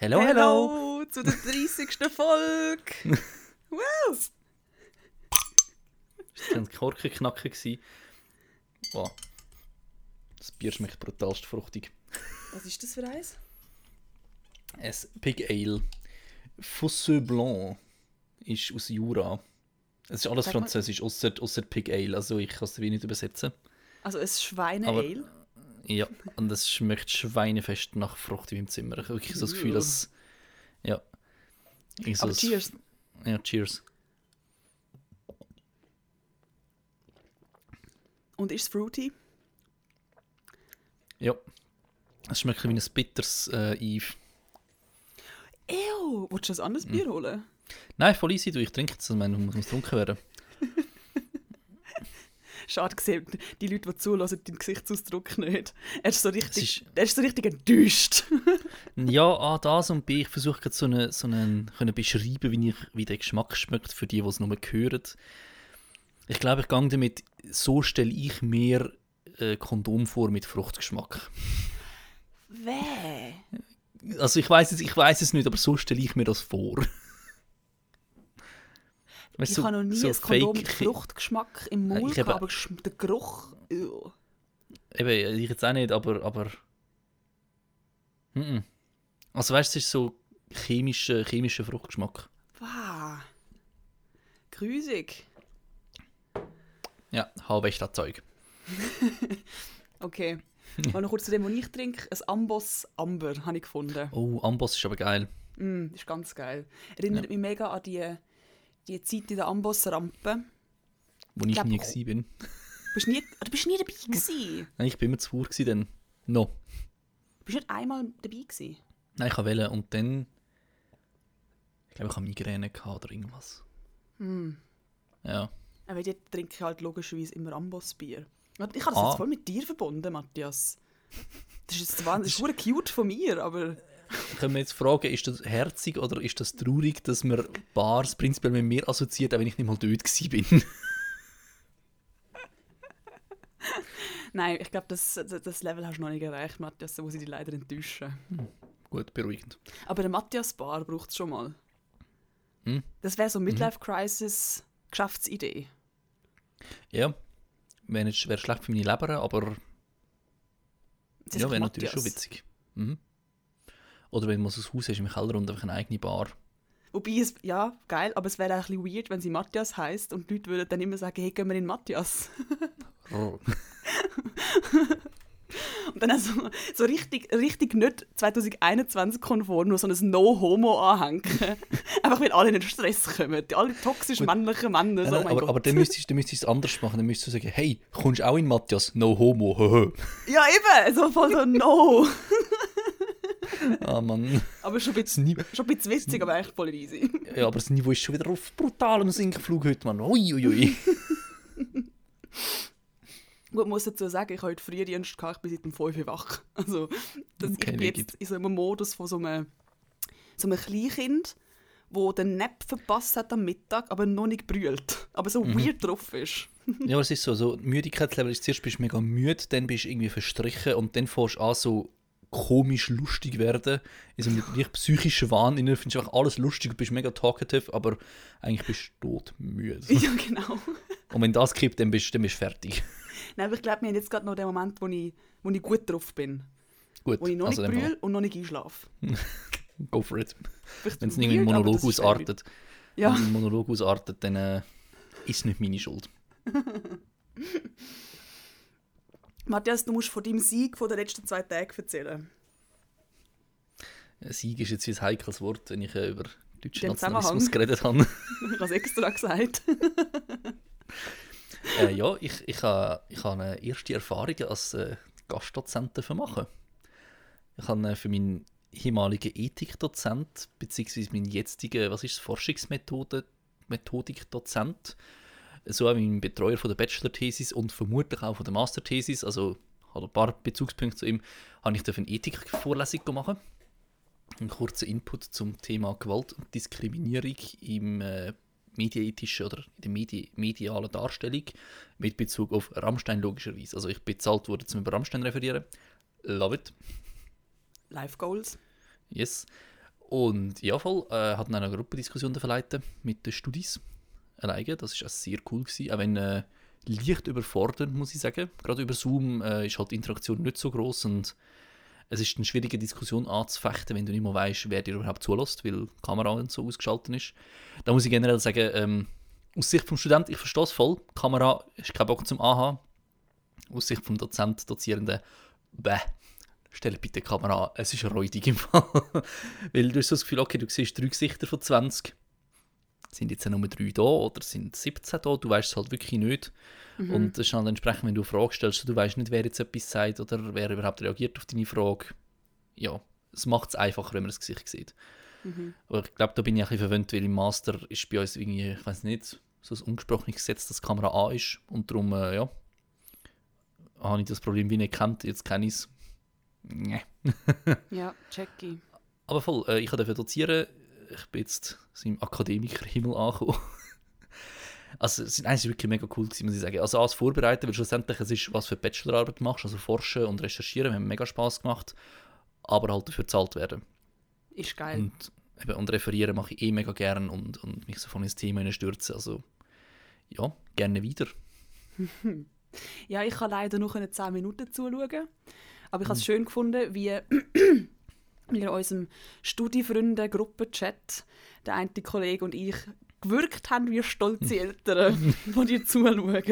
Hello, hello! Hello zu der 30. Folge! wow! Das war ein Korkenknacken. gewesen. Wow. Das Bier schmeckt brutalst fruchtig. Was ist das für eins? Ein Pig Ale. Fosseux Blanc ist aus Jura. Es ist alles Sag französisch, außer, außer Pig Ale. Also ich kann es wie nicht übersetzen. Also ein Schweine-Ale. Ja, und es schmeckt schweinefest nach Frucht wie im Zimmer. Ich habe wirklich so das Gefühl, dass... Ja. Ich so Aber das- cheers. Ja, cheers. Und ist es fruity? Ja. Es schmeckt wie ein bitters äh, Eve. Ew! Willst du ein anderes Hm. Bier holen? Nein, voll easy, du. Ich trinke es. Ich meine, muss muss getrunken werden. Schade gesehen, die Leute, die zulassen, den Gesichtsausdruck nicht. Er ist so richtig, ist- er ist so richtig enttäuscht. Ja, A, das und B, ich versuche gerade so einen, so einen können beschreiben, wie, ich, wie der Geschmack schmeckt, für die, die es nur hören. Ich glaube, ich gehe damit, so stelle ich mir äh, Kondom vor mit Fruchtgeschmack. Weh! Also ich weiß es, ich weiß es nicht, aber so stelle ich mir das vor. Weißt Ich du, habe noch nie so ein Kondom mit Fruchtgeschmack im Mund ich gehabt, habe- aber der Geruch... ew. Eben, ich jetzt auch nicht, aber. aber. Also weißt du, es ist so chemischer, chemischer Fruchtgeschmack. Wow. Grusig. Ja, halb das Zeug. Okay. Und noch kurz zu dem, was ich trinke. Ein Amboss Amber habe ich gefunden. Oh, Amboss ist aber geil. Mm, ist ganz geil. Erinnert mich mega an die, die Zeit in der Amboss-Rampe. Wo ich glaub, nie oh. bin. Bist nie, du bist nie dabei gewesen. Nein, ich bin immer zu gsi dann. No. Bist du nicht einmal dabei gewesen? Nein, ich habe wählen und dann. Ich glaube, ich habe Migräne gehabt oder irgendwas. Hm. Ja. Aber jetzt trinke ich halt logischerweise immer Amboss-Bier. Ich habe das Ah. jetzt voll mit dir verbunden, Matthias. Das ist jetzt wahnsinnig, das ist cute von mir, aber Können wir jetzt fragen, ist das herzig oder ist das traurig, dass man Bars prinzipiell mit mir assoziiert, auch wenn ich nicht mal dort bin? nein, ich glaube, das, das Level hast du noch nicht erreicht, Matthias, da muss ich dich leider enttäuschen. Gut, beruhigend. Aber eine Matthias-Bar braucht es schon mal. Hm. Das wäre so Midlife-Crisis-Geschäftsidee. Ja. Wäre schlecht für meine Leber, aber Das ja, wäre natürlich Matthias. schon witzig. Mhm. Oder wenn man so ein Haus hast im Keller und einfach eine eigene Bar. Wobei es, ja, geil, aber es wäre auch ein bisschen weird, wenn sie Matthias heisst und die Leute würden dann immer sagen, hey, gehen wir in Matthias. Und dann also so richtig, richtig nicht 2021 konform, nur so ein No-Homo anhängen. Einfach weil alle in den Stress kommen. Die alle toxisch männlichen Männer. So, oh aber, Gott. aber dann müsstest du dann müsstest es anders machen. Dann müsstest du sagen, hey, kommst du auch in Matthias? No homo. hö, Ja, eben, so voll so No. ah Mann. Aber schon ein bisschen, schon ein bisschen witzig, aber echt voll easy. ja, aber das Niveau ist schon wieder auf brutalem Sinkflug heute, Mann. Ui, ui, ui. Gut, muss dazu sagen, ich habe heute Frühdienst gehabt, ich bin seit dem 5 Uhr wach. Also, das, Okay, ich bin jetzt in so einem Modus von so einem, so einem Kleinkind, wo den Nap verpasst hat am Mittag, aber noch nicht brüllt. Aber so Mhm. weird drauf ist. Ja, es ist so, so Müdigkeitslevel ist zuerst bist du mega müde, dann bist du irgendwie verstrichen und dann fängst du an so komisch lustig werden. In so einem psychischen Wahn, in findest du einfach alles lustig, du bist mega talkative, aber eigentlich bist du todmüde. ja, genau. Und wenn das kippt, dann bist, dann bist du fertig. Nein, aber ich glaube, wir haben jetzt gerade noch den Moment, wo ich, wo ich gut drauf bin. Gut, Wo ich noch also nicht brülle und noch nicht einschlafe. go for it. Wenn es irgendwie ein Monolog ausartet, Ja, wenn ein Monolog ausartet, dann äh, ist es nicht meine Schuld. Matthias, du musst von deinem Sieg von den letzten zwei Tagen erzählen. Äh, Sieg ist jetzt ein heikles Wort, wenn ich äh, über deutschen Nationalismus geredet habe. Ich habe es extra gesagt. Äh, ja, ich, ich habe ich ha eine erste Erfahrung als äh, Gastdozent machen. Ich habe äh, für meinen ehemaligen Ethikdozent, beziehungsweise meinen jetzigen, was ist es, Forschungsmethode, Methodikdozent, so auch mein Betreuer von der Bachelor-Thesis und vermutlich auch von der Master-Thesis, also hat ein paar Bezugspunkte zu ihm, habe ich eine Ethikvorlesung machen. Einen kurzen Input zum Thema Gewalt und Diskriminierung im äh, medienethischen oder in der Medi medialen Darstellung mit Bezug auf Rammstein logischerweise. Also ich bezahlt wurde zum über Rammstein referieren. Love it. Life Goals. Yes. Und ja, voll, äh, hat dann eine Gruppendiskussion verleiten mit den Studis alleine. Das war sehr cool. Gewesen, auch wenn äh, leicht überfordernd, muss ich sagen. Gerade über Zoom äh, ist halt die Interaktion nicht so groß und es ist eine schwierige Diskussion anzufechten, wenn du nicht mehr weißt, wer dir überhaupt zulässt, weil die Kamera und so ausgeschaltet ist. Da muss ich generell sagen, ähm, aus Sicht vom Student, ich verstehe es voll. Die Kamera ist kein Bock zum Anhaben. Aus Sicht vom Dozent, Dozierenden, bäh, stell bitte die Kamera an. Es ist räudig im Fall. weil du hast so das Gefühl, okay, du siehst drei Gesichter von 20 sind jetzt nur drei da oder sind 17 da, du weißt es halt wirklich nicht. Mhm. Und das ist dann entsprechend, wenn du eine Frage stellst, du weißt nicht, wer jetzt etwas sagt oder wer überhaupt reagiert auf deine Frage. Ja, es macht es einfacher, wenn man das Gesicht sieht. Mhm. Aber ich glaube, da bin ich ein bisschen verwöhnt, weil im Master ist bei uns irgendwie, ich weiß nicht, so ein ungesprochenes Gesetz, dass die Kamera an ist. Und darum, äh, ja, habe ich das Problem wie nicht kennt, jetzt kenne ich es. Nee. ja, checky. Aber voll, äh, ich durfte dozieren ich bin jetzt im Akademikerhimmel angekommen. also es ist wirklich mega cool gewesen, muss ich sagen. Also alles vorbereiten, weil schlussendlich es ist, was für Bachelorarbeit machst, also forschen und recherchieren, haben mega Spaß gemacht, aber halt dafür bezahlt werden. Ist geil. Und, eben, und referieren mache ich eh mega gern und, und mich so von ins Thema stürzen, also ja, gerne wieder. ja, ich kann leider noch 10 Minuten zuschauen, aber ich habe es hm. schön gefunden, wie in unserem Studiefreunde-Gruppenchat der eine Kollege und ich gewirkt haben wie stolze Eltern, die dir zuschauen.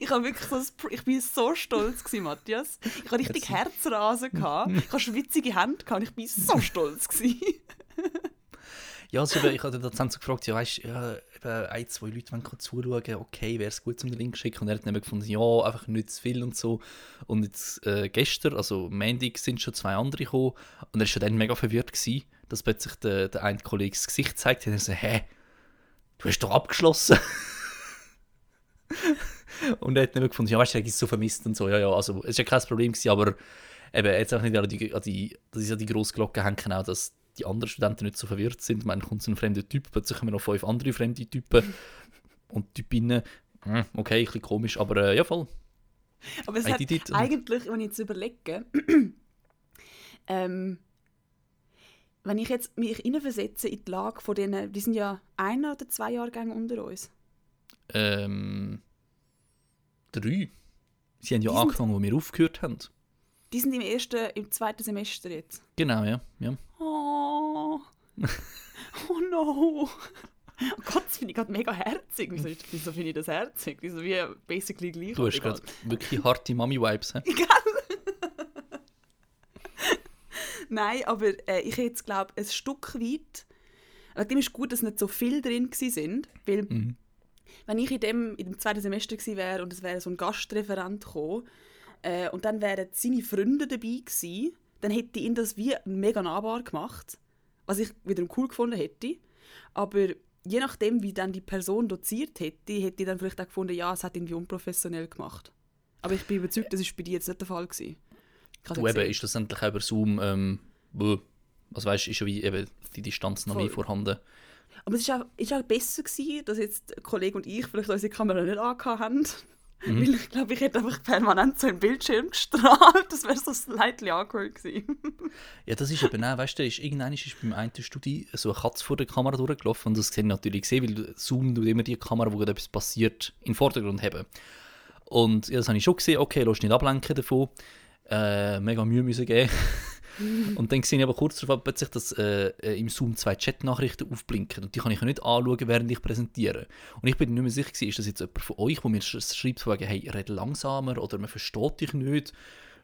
ich, habe wirklich so, ich bin so stolz, gewesen, Matthias. Ich hatte richtig Herzrasen. Gehabt. Ich hatte schwitzige Hände und ich bin so stolz. Gewesen. ja, also ich habe den Dozent so gefragt, ja, weißt ja, ein, zwei Leute wollen zuschauen, okay, wäre es gut, um den Link zu schicken. Und er hat dann gefunden, ja, einfach nicht zu viel und so. Und jetzt äh, gestern, also Montag, sind schon zwei andere gekommen. Und er war dann mega verwirrt, gewesen, dass plötzlich der, der eine Kollege das Gesicht zeigt. Und er so, hä, du hast doch abgeschlossen. und er hat dann gefunden, ja, weißt du, er ist so vermisst und so. Ja, ja, also es war ja kein Problem, gewesen, aber eben, jetzt auch nicht an die, an die, das ist ja die grosse Glocke hängen, auch, dass die anderen Studenten nicht so verwirrt sind. Man kommt so ein fremder Typ, plötzlich haben wir noch fünf andere fremde Typen und Typinnen. Hm, okay, ein bisschen komisch, aber äh, ja, voll. Aber es hat eigentlich, wenn ich jetzt überlege, ähm, wenn ich jetzt mich hineinversetze in die Lage von denen, die sind ja ein oder zwei Jahrgänge unter uns. Ähm, drei. Sie haben ja die angefangen, wo wir aufgehört haben. Die sind im ersten, im zweiten Semester jetzt. Genau, ja. ja. Oh. no. Oh Gott, das finde ich gerade mega herzig. Wieso, wieso finde ich das herzig? Wieso wie basically gleich. Du hast gerade wirklich harte Mami-Vibes, hä? Nein, aber äh, ich hätte glaube ein Stück weit. Dem ist gut, dass nicht so viel drin sind, weil mhm. wenn ich in dem, in dem zweiten Semester gewesen wäre und es wäre so ein Gastreferent gekommen äh, und dann wären seine Freunde dabei gewesen, dann hätte ich ihn das wie mega nahbar gemacht, was ich wiederum cool gefunden hätte. Aber je nachdem, wie dann die Person doziert hätte, hätte ich dann vielleicht auch gefunden, ja, es hat irgendwie unprofessionell gemacht. Aber ich bin überzeugt, das war bei dir jetzt nicht der Fall gewesen. Du eben, ist das endlich über Zoom, ähm, also weißt, ist ja wie eben die Distanz noch Voll. nie vorhanden. Aber es war auch, ist auch besser gewesen, dass jetzt Kollege und ich vielleicht unsere Kamera nicht angehabt haben. Mhm. Weil ich glaube, ich hätte einfach permanent so einen Bildschirm gestrahlt. Das wäre so slightly awkward gewesen. ja, das ist eben auch, weißt du, ist, irgendwann ist beim einen Studie so eine Katze vor der Kamera durchgelaufen und das kann ich natürlich sehen, weil Zoom tut immer die Kamera, wo gerade etwas passiert, in den Vordergrund haben. Und ja, das habe ich schon gesehen, okay, lass nicht ablenken davon. Äh, mega Mühe müssen geben. und dann sehe ich aber kurz darauf plötzlich, dass äh, äh, im Zoom zwei Chat-Nachrichten aufblinken und die kann ich ja nicht anschauen, während ich präsentiere. Und ich bin nicht mehr sicher, ist das jetzt jemand von euch, der mir schreibt, von wegen, hey, rede langsamer oder man versteht dich nicht.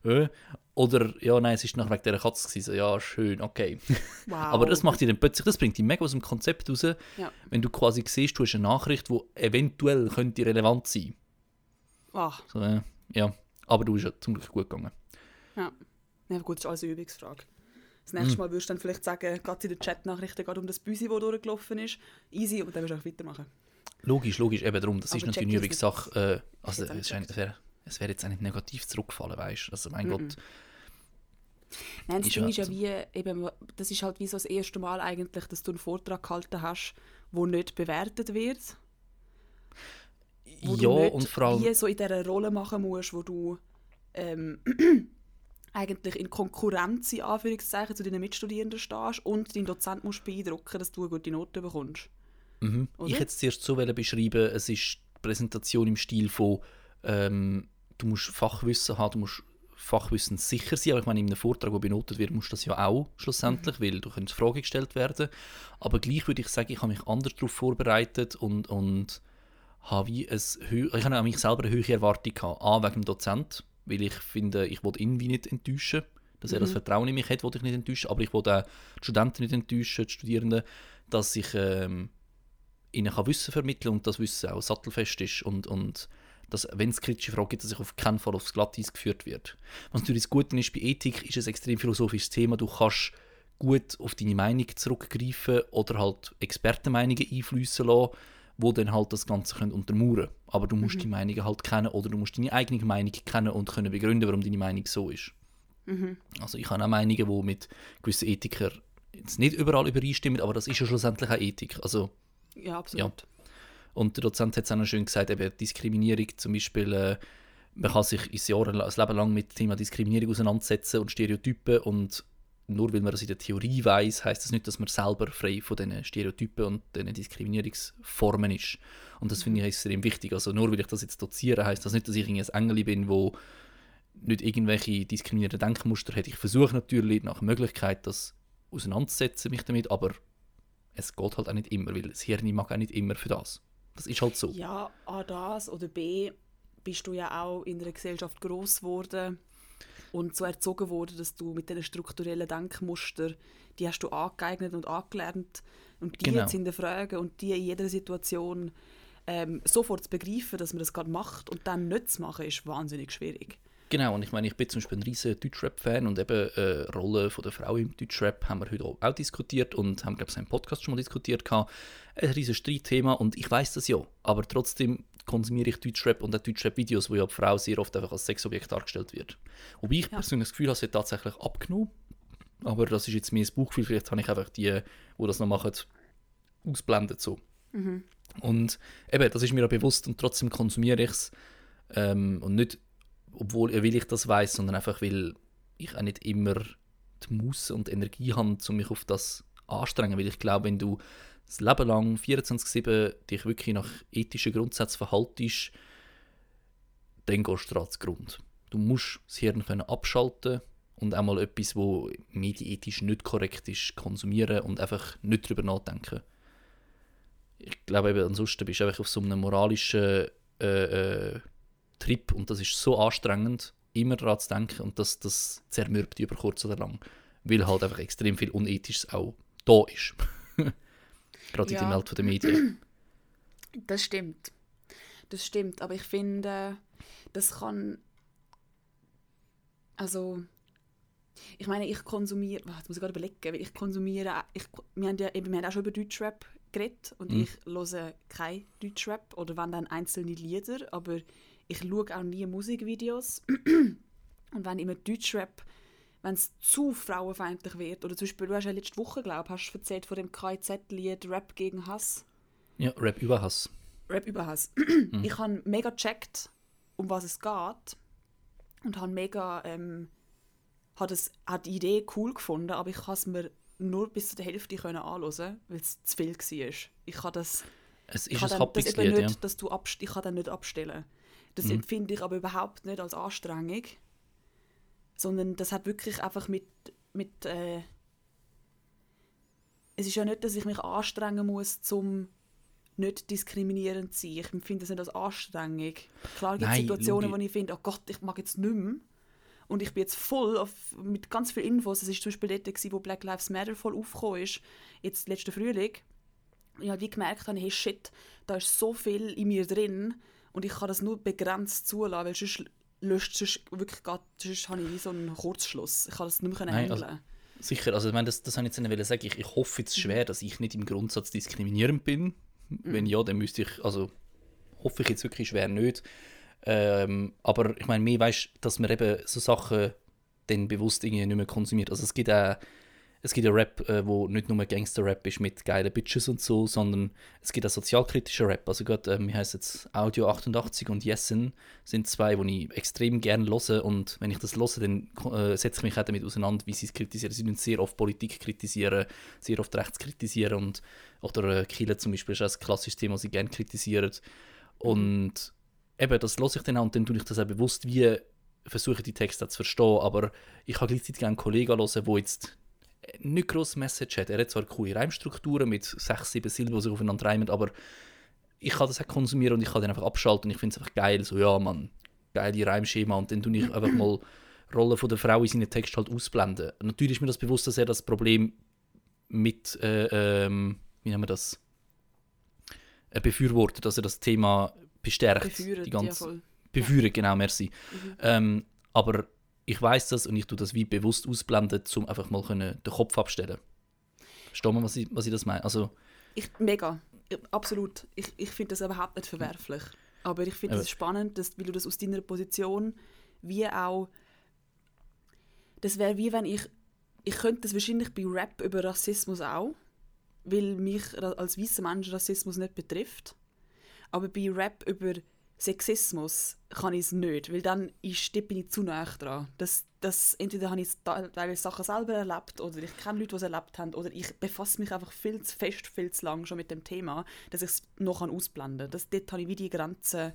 Äh, oder, ja, nein, es ist nach wegen dieser Katze gewesen. Ja, schön, okay. Wow. Aber das macht dich dann plötzlich, das bringt dich mega aus dem Konzept raus, ja. wenn du quasi siehst, du hast eine Nachricht, die eventuell könnte relevant sein. Ach. So, äh, ja, aber du bist ja zum Glück gut gegangen. Ja. Ja, gut, das ist alles eine Übungsfrage. Das nächste mhm. Mal würdest du dann vielleicht sagen, gerade in der Chat-Nachrichten geht um das Büsi, das durchgelaufen ist. Easy, und dann wirst du auch weitermachen. Logisch, logisch, eben darum. Das Aber ist natürlich eine Übungssache. Äh, also, es, wäre es wär jetzt auch nicht negativ zurückgefallen, weißt du? Also, mein mm -mm. Gott. Nein, das Ding ist ja wie, eben, das ist halt wie so das erste Mal eigentlich, dass du einen Vortrag gehalten hast, der nicht bewertet wird. Wo ja, du nicht und vor allem... so in dieser Rolle machen musst, wo du ähm, eigentlich in Konkurrenz in Anführungszeichen zu deinen Mitstudierenden stehst und deinen Dozent musst beeindrucken, dass du eine gute Note bekommst. Mhm. Ich hätte es zuerst so beschreiben, es ist die Präsentation im Stil von ähm, du musst Fachwissen haben, du musst Fachwissen sicher sein, aber ich meine, in einem Vortrag, der benotet wird, muss das ja auch schlussendlich, mhm. weil du kannst Fragen gestellt werden. Aber gleich würde ich sagen, ich habe mich anders darauf vorbereitet und, und habe wie ein, ich habe an mich selber eine höhere Erwartung gehabt. A, wegen dem Dozent, weil ich finde, ich wollte ihn wie nicht enttäuschen, dass er das mhm. Vertrauen in mich hat, wollte ich nicht enttäuschen, aber ich wollte auch die Studenten nicht enttäuschen, die Studierenden, dass ich ähm, ihnen kann Wissen vermitteln und das Wissen auch sattelfest ist und, und dass, wenn es kritische Fragen gibt, dass ich auf keinen Fall aufs Glatteis geführt wird. Was natürlich das Gute ist, bei Ethik ist es ein extrem philosophisches Thema. Du kannst gut auf deine Meinung zurückgreifen oder halt Expertenmeinungen einfließen lassen, wo dann halt das Ganze können untermauern können. Aber du musst mhm. die Meinungen halt kennen oder du musst deine eigene Meinung kennen und können begründen, warum deine Meinung so ist. Mhm. Also ich habe auch Meinungen, die mit gewissen Ethikern jetzt nicht überall übereinstimmen, aber das ist ja schlussendlich auch Ethik. Also, ja, absolut. Ja. Und der Dozent hat es auch noch schön gesagt, eben Diskriminierung zum Beispiel, äh, man kann sich ins Jahr, ein Leben lang mit dem Thema Diskriminierung auseinandersetzen und Stereotypen und nur weil man das in der Theorie weiß, heißt das nicht, dass man selber frei von diesen Stereotypen und diesen Diskriminierungsformen ist. Und das finde ich extrem wichtig. Also nur weil ich das jetzt doziere, heißt das nicht, dass ich ein Engel bin, wo nicht irgendwelche diskriminierenden Denkmuster hat. Ich versuche natürlich nach Möglichkeit, das auseinanderzusetzen, mich damit, aber es geht halt auch nicht immer, weil das Hirn mag auch nicht immer für das. Das ist halt so. Ja, A das oder B bist du ja auch in einer Gesellschaft groß geworden und so erzogen worden, dass du mit diesen strukturellen Denkmuster, die hast du angeeignet und angelernt und die genau. jetzt in der Frage und die in jeder Situation ähm, sofort zu begreifen, dass man das gerade macht und dann nicht zu machen, ist wahnsinnig schwierig. Genau, und ich meine, ich bin zum Beispiel ein riesiger Deutschrap-Fan und eben äh, Rolle von der Frau im Deutschrap haben wir heute auch diskutiert und haben, glaube ich, im Podcast schon mal diskutiert. Gehabt. Ein riesiges Streitthema und ich weiß das ja, aber trotzdem konsumiere ich Deutschrap und auch Deutschrap-Videos, wo ja die Frau sehr oft einfach als Sexobjekt dargestellt wird. Wobei ich ja. persönlich das Gefühl habe, sie hat tatsächlich abgenommen. Aber das ist jetzt mehr das Buchgefühl, vielleicht habe ich einfach die, die das noch machen, ausblendet so. Mhm. Und eben, das ist mir auch bewusst und trotzdem konsumiere ich es. Ähm, und nicht obwohl will ich das weiß, sondern einfach weil ich auch nicht immer die Muße und die Energie habe, um mich auf das anstrengen. Weil ich glaube, wenn du das Leben lang 24-7 dich wirklich nach ethischen Grundsätzen verhaltest, dann gehst du daran Grund. Du musst das Hirn können abschalten und einmal etwas, wo mediethisch nicht korrekt ist, konsumieren und einfach nicht darüber nachdenken. Ich glaube eben, ansonsten bist du einfach auf so einem moralischen äh, äh, Trip und das ist so anstrengend, immer daran zu denken und das, das zermürbt über kurz oder lang, weil halt einfach extrem viel Unethisches auch da ist. Gerade ja. in der Welt der Medien. Das stimmt. Das stimmt, aber ich finde, das kann. Also. Ich meine, ich konsumiere. Jetzt muss ich gerade überlegen, weil ich konsumiere. Ich, wir, haben ja, wir haben auch schon über Deutschrap geredet und mhm. ich höre kein Deutschrap oder wenn dann einzelne Lieder, aber ich schaue auch nie Musikvideos. und wenn immer Deutschrap, wenn es zu frauenfeindlich wird, oder zum Beispiel, du hast ja letzte Woche, glaube ich, erzählt von dem KZ-Lied Rap gegen Hass. Ja, Rap über Hass. Rap über Hass. mhm. Ich habe mega gecheckt, um was es geht. Und habe mega, ähm, hat, es, hat die Idee cool gefunden, aber ich kann es mir nur bis zur Hälfte können anschauen, weil es zu viel war. Ich kann das... Es ist ein Happy-Lied, ja. Dass du ich kann das nicht abstellen. Das mhm. empfinde ich aber überhaupt nicht als Anstrengung, sondern das hat wirklich einfach mit, mit äh, es ist ja nicht, dass ich mich anstrengen muss, um nicht diskriminierend zu sein. Ich empfinde das nicht als Anstrengung. Klar gibt es Situationen, wo ich finde, oh Gott, ich mag jetzt nicht mehr. Und ich bin jetzt voll auf, mit ganz vielen Infos. Es war zum Beispiel dort, wo Black Lives Matter voll aufgekommen ist, jetzt letzten Frühling. Ich habe gemerkt, hey shit, da ist so viel in mir drin, und ich kann das nur begrenzt zulassen, weil sonst löscht sonst wirklich grad, sonst habe ich wie so einen Kurzschluss. Ich kann das nicht mehr Nein, handeln. Also, sicher, also ich meine, das, das habe ich jetzt nicht sagen. Ich, ich hoffe jetzt schwer, dass ich nicht im Grundsatz diskriminierend bin. Mhm. Wenn ja, dann müsste ich, also hoffe ich jetzt wirklich schwer nicht. Ähm, aber ich meine, mehr weißt dass man eben so Sachen dann bewusst irgendwie nicht mehr konsumiert. Also es gibt auch es gibt ja Rap, äh, wo nicht nur Gangster-Rap ist mit geilen Bitches und so, sondern es gibt auch sozialkritische Rap. Also gerade, ähm, wie heißt jetzt Audio 88 und Yessen sind zwei, die ich extrem gerne höre und wenn ich das höre, dann äh, setze ich mich auch damit auseinander, wie sie es kritisieren. Sie sehr oft Politik kritisieren, sehr oft rechts kritisieren und oder äh, Kiel zum Beispiel ist auch ein klassisches Thema, das sie gerne kritisieren. Und eben, das höre ich dann auch und dann tue ich das auch bewusst wie versuche die Texte zu verstehen, aber ich habe gleichzeitig einen Kollegen hören, der jetzt nicht grosse Message hat. Er hat zwar coole Reimstrukturen mit sechs, sieben Silben, die sich aufeinander reimen, aber ich kann das auch konsumieren und ich kann den einfach abschalten und ich finde es einfach geil, so ja man, geile Reimschema und dann tue ich einfach mal Rolle von der Frau in seinen Text halt ausblenden. Natürlich ist mir das bewusst, dass er das Problem mit, äh, ähm, wie nennen wir das, äh, befürwortet, dass er das Thema bestärkt. Beführt, die ganze, ja, voll. Beführen, genau, merci. Mhm. Ähm, aber ich weiß das und ich tue das wie bewusst ausblenden, um einfach mal können den Kopf abstellen. Verstehen wir, was ich, was ich das meine? Also, Ich, mega, absolut. Ich, ich finde das überhaupt nicht verwerflich. Aber ich finde es spannend, dass, weil du das aus deiner Position wie auch. Das wäre wie wenn ich. Ich könnte das wahrscheinlich bei Rap über Rassismus auch, weil mich als weißer Mensch Rassismus nicht betrifft. Aber bei Rap über Sexismus kann ich es nicht, weil dann ist, bin ich zu nah dran. Das, das, entweder habe ich teilweise Sachen selber erlebt oder ich kenne Leute, die es erlebt haben oder ich befasse mich einfach viel zu fest, viel zu lang schon mit dem Thema, dass ich es noch ausblenden kann. Dort habe ich wie die Grenzen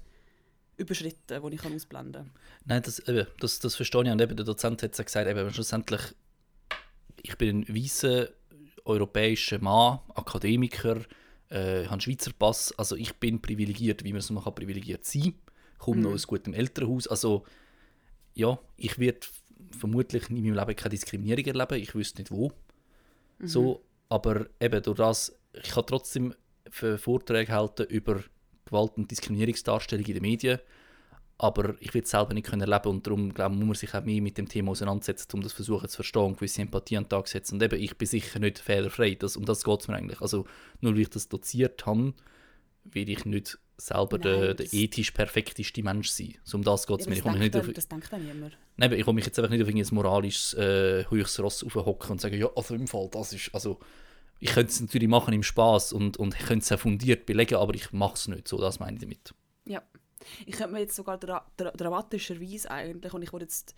überschritten, die ich ausblenden kann. nein, das, eben, das, das verstehe ich. Und eben der Dozent hat gesagt, eben, schlussendlich, ich bin ein weißer europäischer Mann, Akademiker, äh, habe einen Schweizer Pass, also ich bin privilegiert, wie man es noch privilegiert sein kann. komme noch aus gutem Elternhaus, also ja, ich werde vermutlich in meinem Leben keine Diskriminierung erleben, ich wüsste nicht wo. So, aber eben durch das, ich kann trotzdem für Vorträge halten über Gewalt- und Diskriminierungsdarstellung in den Medien, aber ich will es selber nicht können erleben und darum glaube ich, muss man sich auch mehr mit dem Thema auseinandersetzen, um das versuchen zu verstehen und gewisse Empathie an den Tag zu setzen. Und eben, ich bin sicher nicht fehlerfrei, das, um das geht es mir eigentlich. Also nur weil ich das doziert habe, will ich nicht selber der, der ethisch perfekteste Mensch sein. So um das geht es Ja, mir. Ich denkt nicht auf, das denkt dann niemand. Nein, ich will mich jetzt einfach nicht auf ein moralisches äh, höchstes Ross aufhocken und sagen, ja, also im Fall, das ist, also ich könnte es natürlich machen im Spaß und, und ich könnte es auch fundiert belegen, aber ich mache es nicht, so das meine ich damit. Ja. Ich könnte mir jetzt sogar dra dra dramatischerweise eigentlich, und ich wollte jetzt,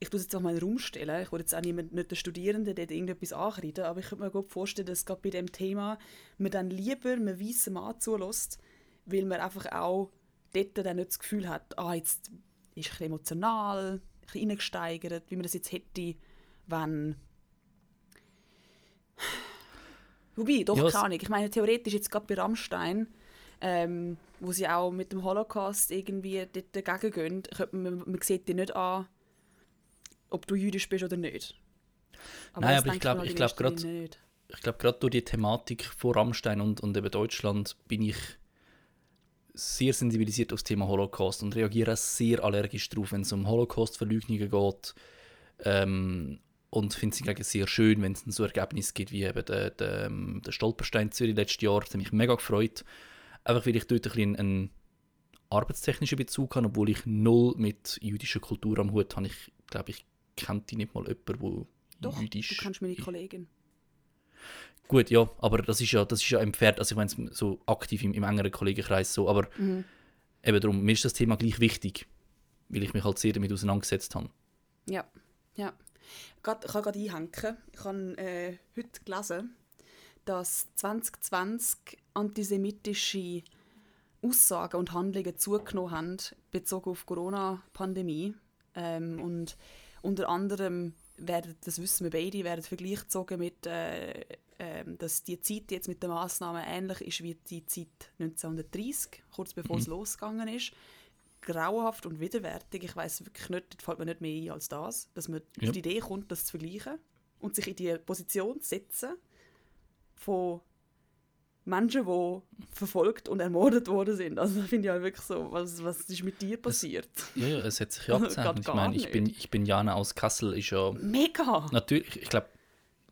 ich tue es jetzt auch mal in den Raum stellen, ich wollte jetzt auch niemand, nicht den Studierenden dort irgendetwas ankreiden, aber ich könnte mir gut vorstellen, dass gerade bei dem Thema man dann lieber einem weißen Mann zulässt, weil man einfach auch dort dann nicht das Gefühl hat, ah, jetzt ist ein bisschen emotional, ein reingesteigert, wie man das jetzt hätte, wenn... Wobei, doch, Ja, es- keine Ahnung. Ich meine, theoretisch jetzt gerade bei Rammstein, ähm, wo sie auch mit dem Holocaust irgendwie dort dagegen gehen, man, man sieht dir nicht an, ob du jüdisch bist oder nicht. Nein, das aber ich denkt glaub- man halt ich. Ich glaube, gerade durch die Thematik von Rammstein und, und eben Deutschland bin ich sehr sensibilisiert auf das Thema Holocaust und reagiere sehr allergisch darauf, wenn es um Holocaust-Verleugnungen geht. Ähm, und finde es hingegen sehr schön, wenn es so Ergebnisse gibt wie eben der, der, ähm, der Stolperstein Zürich letztes Jahr. Das hat mich mega gefreut. Einfach weil ich dort ein bisschen einen arbeitstechnischen Bezug habe, obwohl ich null mit jüdischer Kultur am Hut habe. Ich glaube, ich kannte nicht mal jemanden, der Doch, jüdisch du kennst meine Kollegin. Gut, ja, aber das ist ja, das ist ja entfernt, also ich meine so aktiv im, im engeren Kollegenkreis so, aber Mhm. eben darum, mir ist das Thema gleich wichtig, weil ich mich halt sehr damit auseinandergesetzt habe. Ja, ja. Ich kann gerade einhängen. Ich habe äh, heute gelesen, dass 2020 antisemitische Aussagen und Handlungen zugenommen haben, bezogen auf die Corona-Pandemie. Ähm, und unter anderem werden, das wissen wir beide, werden Vergleich gezogen mit, äh, ähm, dass die Zeit jetzt mit den Massnahmen ähnlich ist wie die Zeit 1930, kurz bevor es losgegangen ist grauenhaft und widerwärtig. Ich weiß wirklich nicht, das fällt mir nicht mehr ein als das, dass man Ja. auf die Idee kommt, das zu vergleichen und sich in die Position zu setzen von Menschen, die verfolgt und ermordet worden sind. Also finde ich halt wirklich so, was, was ist mit dir passiert? Ja, ja, es hat sich ja abgezeichnet. Ich meine, ich bin, ich bin Jana aus Kassel, ist ja Mega! natürlich, ich glaube,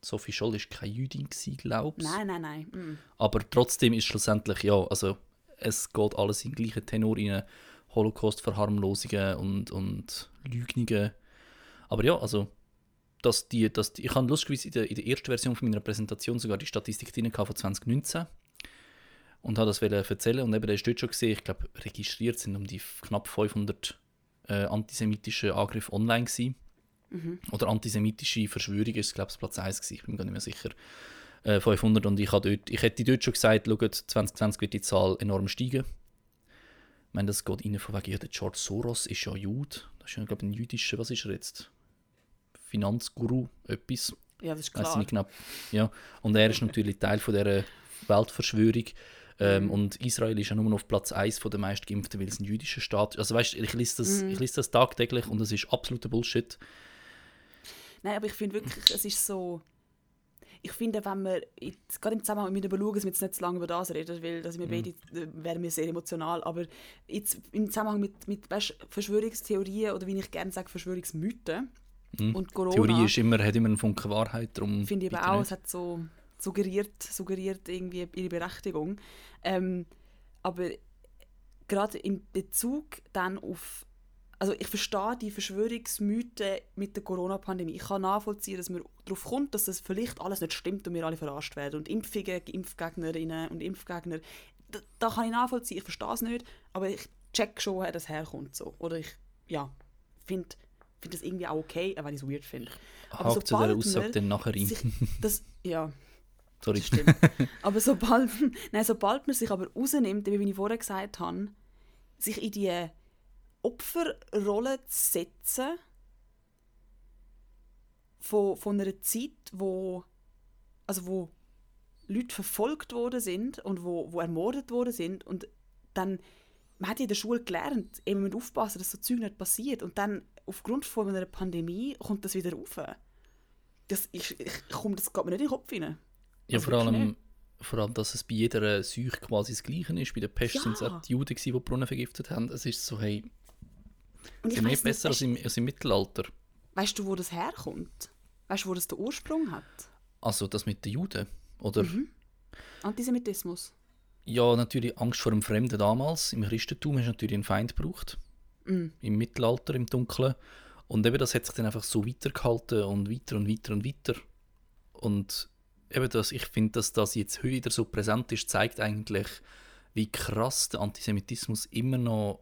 Sophie Scholl ist keine Jüdin glaube ich. Nein, nein, nein. Mm. Aber trotzdem ist schlussendlich, ja, also es geht alles in den gleichen Tenor rein. Holocaust-Verharmlosungen und, und Lügnungen. Aber ja, also dass die, dass die, ich habe lustigerweise in der, in der ersten Version von meiner Präsentation sogar die Statistik drin von 2019 und habe das erzählen und eben, da ist dort schon gesehen, ich glaube, registriert sind um die knapp 500 äh, antisemitische Angriffe online gewesen. Oder antisemitische Verschwörung ist, glaube ich, Platz 1 gewesen, ich bin mir gar nicht mehr sicher. Äh, 500 und ich, habe dort, ich hätte dort schon gesagt, schaut, 2020 wird die Zahl enorm steigen. Ich meine, das geht rein von wegen, ja, der George Soros ist ja Jude. Das ist ja, glaube ich, ein jüdischer, was ist er jetzt? Finanzguru, etwas. Ja, das ist klar. nicht genau. Ja. Und er ist natürlich Teil von dieser Weltverschwörung. Ähm, Und Israel ist ja nur noch auf Platz 1 von den meisten Geimpften, weil es ein jüdischer Staat ist. Also weißt, ich lese das, ich lese das tagtäglich und das ist absoluter Bullshit. Nein, aber ich finde wirklich, es ist so. Ich finde, wenn wir, jetzt, gerade im Zusammenhang mit dem Schauen, dass wir jetzt nicht zu lange über das reden, weil dass wir beide, äh, wären wir sehr emotional, aber jetzt im Zusammenhang mit, mit weißt, Verschwörungstheorien oder wie ich gerne sage, Verschwörungsmythen und Corona, Theorie ist immer, hat immer einen Funken Wahrheit, darum finde ich bitte auch, nicht. es hat so suggeriert, suggeriert irgendwie ihre Berechtigung. Ähm, aber gerade in Bezug dann auf also ich verstehe die Verschwörungsmythen mit der Corona-Pandemie. Ich kann nachvollziehen, dass man darauf kommt, dass das vielleicht alles nicht stimmt und wir alle verarscht werden. Und Impfungen, Impfgegnerinnen und Impfgegner, da, da kann ich nachvollziehen. Ich verstehe es nicht, aber ich check schon, woher das herkommt. So. Oder ich, ja, finde find das irgendwie auch okay, wenn ich es weird finde. Aber Hakt zu sobald Aussage dann nachher rein. das, ja, Sorry. das stimmt. aber sobald, nein, sobald man sich aber rausnimmt, wie ich vorher gesagt habe, sich in die Opferrolle zu setzen von, von einer Zeit, wo, also wo Leute verfolgt worden sind und wo, wo ermordet worden sind und dann man hat ja in der Schule gelernt, eben man muss aufpassen, dass so Zeug nicht passiert und dann aufgrund von einer Pandemie kommt das wieder rauf. Das, ich, ich, komm, das geht mir nicht in den Kopf rein. Ja, Also vor allem, nicht. vor allem, dass es bei jeder Seuche quasi das Gleiche ist. Bei der Pest Ja. sind es auch die Juden, die die Brunnen vergiftet haben. Es ist so, hey, Und ich sind weiss besser als nicht, im, als im Mittelalter. weißt du, wo das herkommt? Weißt du, wo das den Ursprung hat? Also das mit den Juden, oder? Mhm. Antisemitismus. Ja, natürlich Angst vor dem Fremden damals. Im Christentum hast du natürlich einen Feind gebraucht. Mhm. Im Mittelalter, im Dunkeln. Und eben das hat sich dann einfach so weitergehalten und weiter und weiter und weiter. Und eben das, ich finde, dass das jetzt heute wieder so präsent ist, zeigt eigentlich, wie krass der Antisemitismus immer noch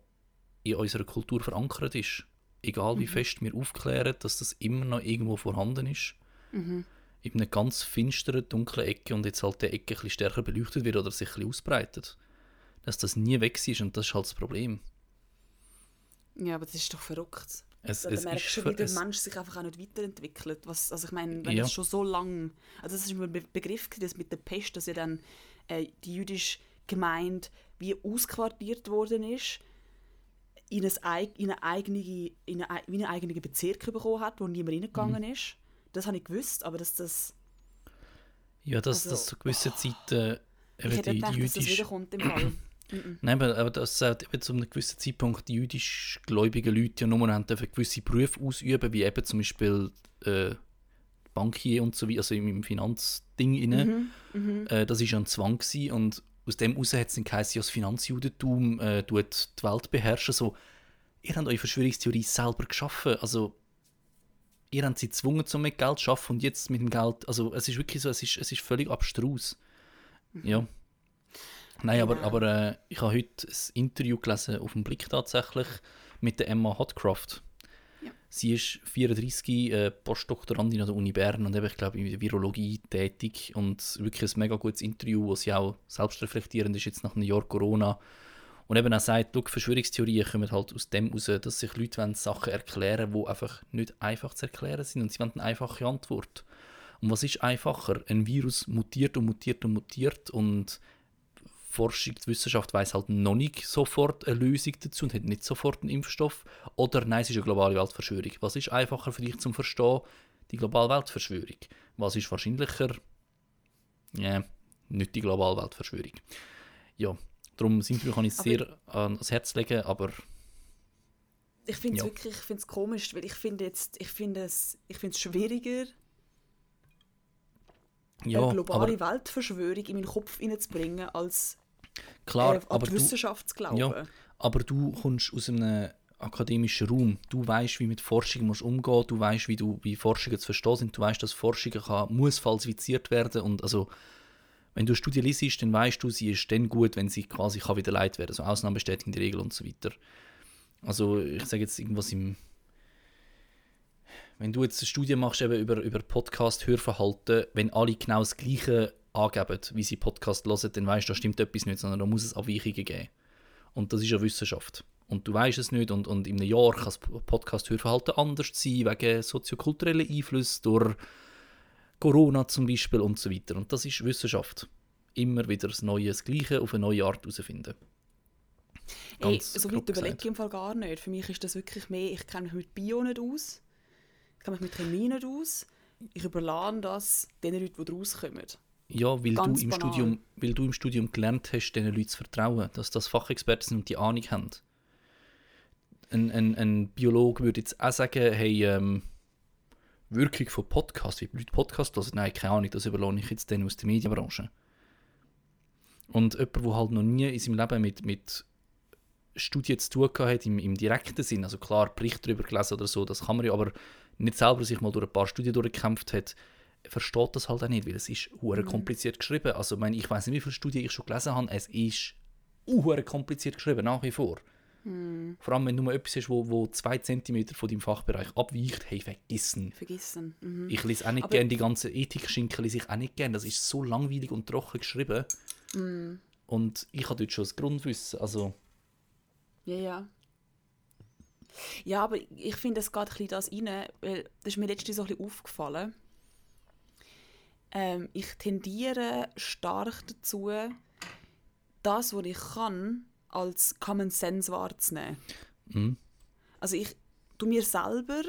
in unserer Kultur verankert ist. Egal wie fest wir aufklären, dass das immer noch irgendwo vorhanden ist. Mhm. In einer ganz finsteren, dunklen Ecke und jetzt halt die Ecke ein bisschen stärker beleuchtet wird oder sich ein bisschen ausbreitet. Dass das nie weg ist und das ist halt das Problem. Ja, aber das ist doch verrückt. Es, Da es merkst ist du, wie der es, Mensch sich einfach auch nicht weiterentwickelt. Was, also ich meine, wenn Ja. das schon so lang, also das ist ein Be Begriff das mit der Pest, dass ja dann äh, die jüdische Gemeinde wie ausquartiert worden ist, in, ein, in eine eigene, in eine, ei- wie einen eigenen Bezirk bekommen hat, wo niemand reingegangen Mhm. ist. Das habe ich gewusst, aber dass das... ja, dass, also- dass zu gewissen Zeiten Ich eben hätte gedacht, dass das wiederkommt im Fall. Mhm. Nein, aber, aber das sagt eben zu einem gewissen Zeitpunkt die jüdisch gläubigen Leute ja nur haben dürfen gewisse Berufe ausüben, wie eben zum Beispiel äh, Bankier und so weiter, also im, Finanzding inne. Mhm. Mhm. Äh, das ist ja ein Zwang gewesen und aus dem heraus hat es dann geheißen, ja, das Finanzjudentum äh, tut die Welt beherrschen. So, ihr habt eure Verschwörungstheorie selber geschaffen, also ihr habt sie gezwungen, um mit Geld zu arbeiten und jetzt mit dem Geld, also es ist wirklich so, es ist, es ist völlig abstrus. Ja. Nein, aber, aber äh, ich habe heute ein Interview gelesen auf dem Blick tatsächlich mit der Emma Hotcroft. Ja. Sie ist 34, äh, Postdoktorandin an der Uni Bern und eben, ich glaube in der Virologie tätig und wirklich ein mega gutes Interview, wo sie auch selbstreflektierend ist jetzt nach einem Jahr Corona und eben auch sagt, «Schau, Verschwörungstheorien kommen halt aus dem heraus, dass sich Leute wollen Sachen erklären die einfach nicht einfach zu erklären sind und sie wollen eine einfache Antwort. Und was ist einfacher? Ein Virus mutiert und mutiert und mutiert und Forschung, die Wissenschaft weiß halt noch nicht sofort eine Lösung dazu und hat nicht sofort einen Impfstoff. Oder nein, es ist eine globale Weltverschwörung. Was ist einfacher für dich zum Verstehen? Die globale Weltverschwörung. Was ist wahrscheinlicher? Ja, nicht die globale Weltverschwörung. Ja, darum sind wir kann ich sehr an- ans Herz legen, aber Ich finde es Ja. wirklich, ich finde es komisch, weil ich finde jetzt, ich finde es, ich finde es schwieriger, ja, eine globale Weltverschwörung in meinen Kopf hineinzubringen, als klar, äh, an aber die du, Wissenschaft zu glauben. Ja. aber du kommst aus einem akademischen Raum. Du weißt, wie mit Forschung musst umgehen, du weißt, wie du wie Forschungen zu verstehen sind, du weißt, dass Forschung kann, muss falsifiziert werden und also wenn du eine Studie liest, dann weißt du, sie ist dann gut, wenn sie quasi kann widerlegt werden, also Ausnahmen bestätigen die Regel und so weiter. Also ich sage jetzt irgendwas im wenn du jetzt eine Studie machst eben über, über Podcast-Hörverhalten, wenn alle genau das Gleiche angeben, wie sie Podcast hören, dann weißt du, da stimmt etwas nicht, sondern da muss es Abweichungen geben. Und das ist ja Wissenschaft. Und du weißt es nicht und, und in einem Jahr kann das Podcast-Hörverhalten anders sein, wegen soziokulturellen Einflüssen, durch Corona zum Beispiel und so weiter. Und das ist Wissenschaft. Immer wieder das Neue, das Gleiche auf eine neue Art herausfinden. Ey, so weit überlege ich im Fall gar nicht. Für mich ist das wirklich mehr, ich kenne mich mit Bio nicht aus, ich kenne mich mit Chemie nicht aus, ich überlade das den Leuten, die rauskommen. Ja, weil du, im banal. Studium, weil du im Studium gelernt hast, diesen Leuten zu vertrauen, dass das Fachexperten sind und die Ahnung haben. Ein, ein, ein Biologe würde jetzt auch sagen, hey, ähm, Wirkung von Podcasts, wie Leute Podcasts hören, nein, keine Ahnung, das überlasse ich jetzt denen aus der Medienbranche. Und jemand, der halt noch nie in seinem Leben mit, mit Studien zu tun hat, im, im direkten Sinn, also klar, Bericht darüber gelesen oder so, das kann man ja, aber nicht selber sich mal durch ein paar Studien durchgekämpft hat, versteht das halt auch nicht, weil es ist hure kompliziert geschrieben. Also ich, meine, ich weiß nicht, wie viele Studien ich schon gelesen habe, es ist hure kompliziert geschrieben, nach wie vor. Vor allem, wenn du mal etwas hast, wo, wo zwei Zentimeter von deinem Fachbereich abweicht, hey, vergissen. Vergessen. Mhm. Ich lese auch nicht gerne die ganze Ethik-Schinken, lese ich auch nicht gerne. Das ist so langweilig und trocken geschrieben. Mm. Und ich habe dort schon das Grundwissen. Also, Ja, ja. Ja, aber ich finde, es geht ein bisschen das rein, weil das ist mir letztens so ein bisschen aufgefallen. Ähm, ich tendiere stark dazu, das, was ich kann, als Common Sense wahrzunehmen. mhm. Also ich tu mir selber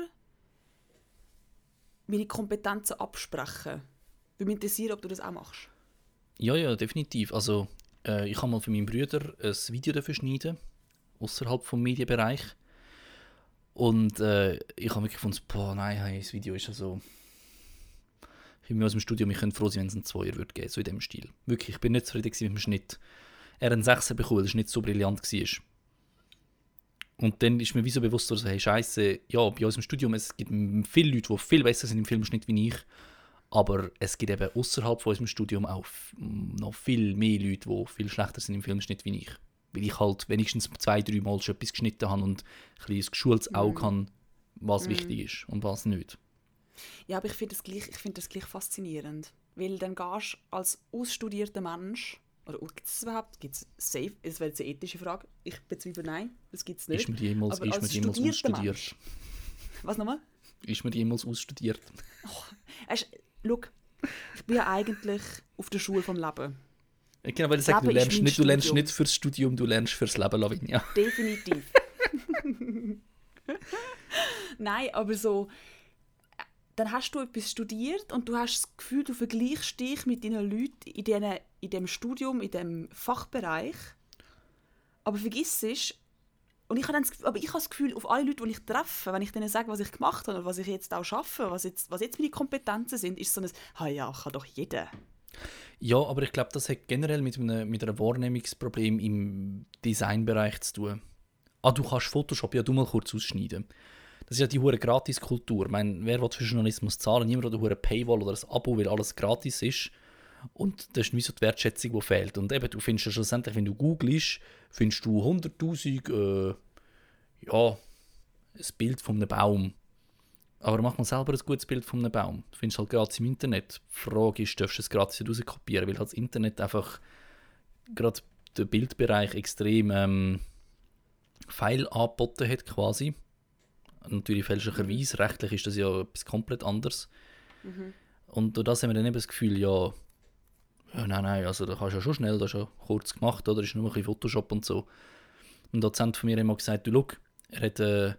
meine Kompetenzen absprechen. Würde mich interessieren, ob du das auch machst. ja, ja, definitiv. Also, äh, ich habe mal für meinen Bruder ein Video dafür schneiden, außerhalb vom Medienbereich. Und äh, ich habe wirklich gefunden, boah, nein, hey, das Video ist also. Ich bin aus dem Studium, ich könnte froh sein, wenn es einen Zweier würde geben, so in dem Stil. Wirklich, ich bin nicht zufrieden mit dem Schnitt. Er hat einen Sechser bekommen, weil der Schnitt so brillant war. Und dann ist mir wie so bewusst, so, hey, Scheiße, ja, bei uns im Studium, es gibt viele Leute, die viel besser sind im Filmschnitt wie ich. Aber es gibt eben außerhalb von unserem Studium auch noch viel mehr Leute, die viel schlechter sind im Filmschnitt wie ich. Weil ich halt wenigstens zwei, drei Mal schon etwas geschnitten habe und ein bisschen geschultes Auge habe, was wichtig ist und was nicht. Ja, aber ich finde das, gleich- ich find das gleich faszinierend. Weil dann gehst du als ausstudierter Mensch, oder gibt es überhaupt? Gibt es safe? Das wäre jetzt eine ethische Frage. Ich bezweifle nein, das gibt es nicht. Ist mir jemals, Aber ist als mir jemals ausstudiert? Mensch. Was nochmal? Ist mir jemals ausstudiert? Weisst, schau, ich bin ja eigentlich auf der Schule vom Leben. Genau, weil ich sage, du lernst, nicht, du lernst nicht fürs Studium, du lernst fürs Leben, Lavinia. Definitiv. Nein, aber so, dann hast du etwas studiert und du hast das Gefühl, du vergleichst dich mit deinen Leuten in, diesen, in dem Studium, in dem Fachbereich. Aber vergiss es, und ich habe, dann Gefühl- aber ich habe das Gefühl, auf alle Leute, die ich treffe, wenn ich denen sage, was ich gemacht habe oder was ich jetzt auch schaffe, was jetzt, was jetzt meine Kompetenzen sind, ist so ein, ah ja, kann doch jeder. Ja, aber ich glaube, das hat generell mit einem, mit einem Wahrnehmungsproblem im Designbereich zu tun. Ah, du kannst Photoshop, ja, du mal kurz ausschneiden. Das ist ja die hure Gratis-Kultur. Ich meine, wer will für Journalismus zahlen? Niemand hat eine hure Paywall oder ein Abo, weil alles gratis ist. Und das ist wie so die Wertschätzung, die fehlt. Und eben, du findest ja schlussendlich, wenn du googelst, findest du 100'000, äh, ja, ein Bild von einem Baum. Aber mach mal selber ein gutes Bild von einem Baum. Du findest halt gratis im Internet. Die Frage ist, darfst du es gratis rauskopieren? Weil halt das Internet einfach gerade den Bildbereich extrem ähm, feil angeboten hat quasi. Natürlich fälschlicherweise. Rechtlich ist das ja etwas komplett anderes. Und durch das haben wir dann eben das Gefühl, ja, ja nein, nein, also da kannst du ja schon schnell, das ist ja kurz gemacht, oder? ist nur ein bisschen Photoshop und so. Ein Dozent von mir hat immer gesagt, du, look, er hat äh,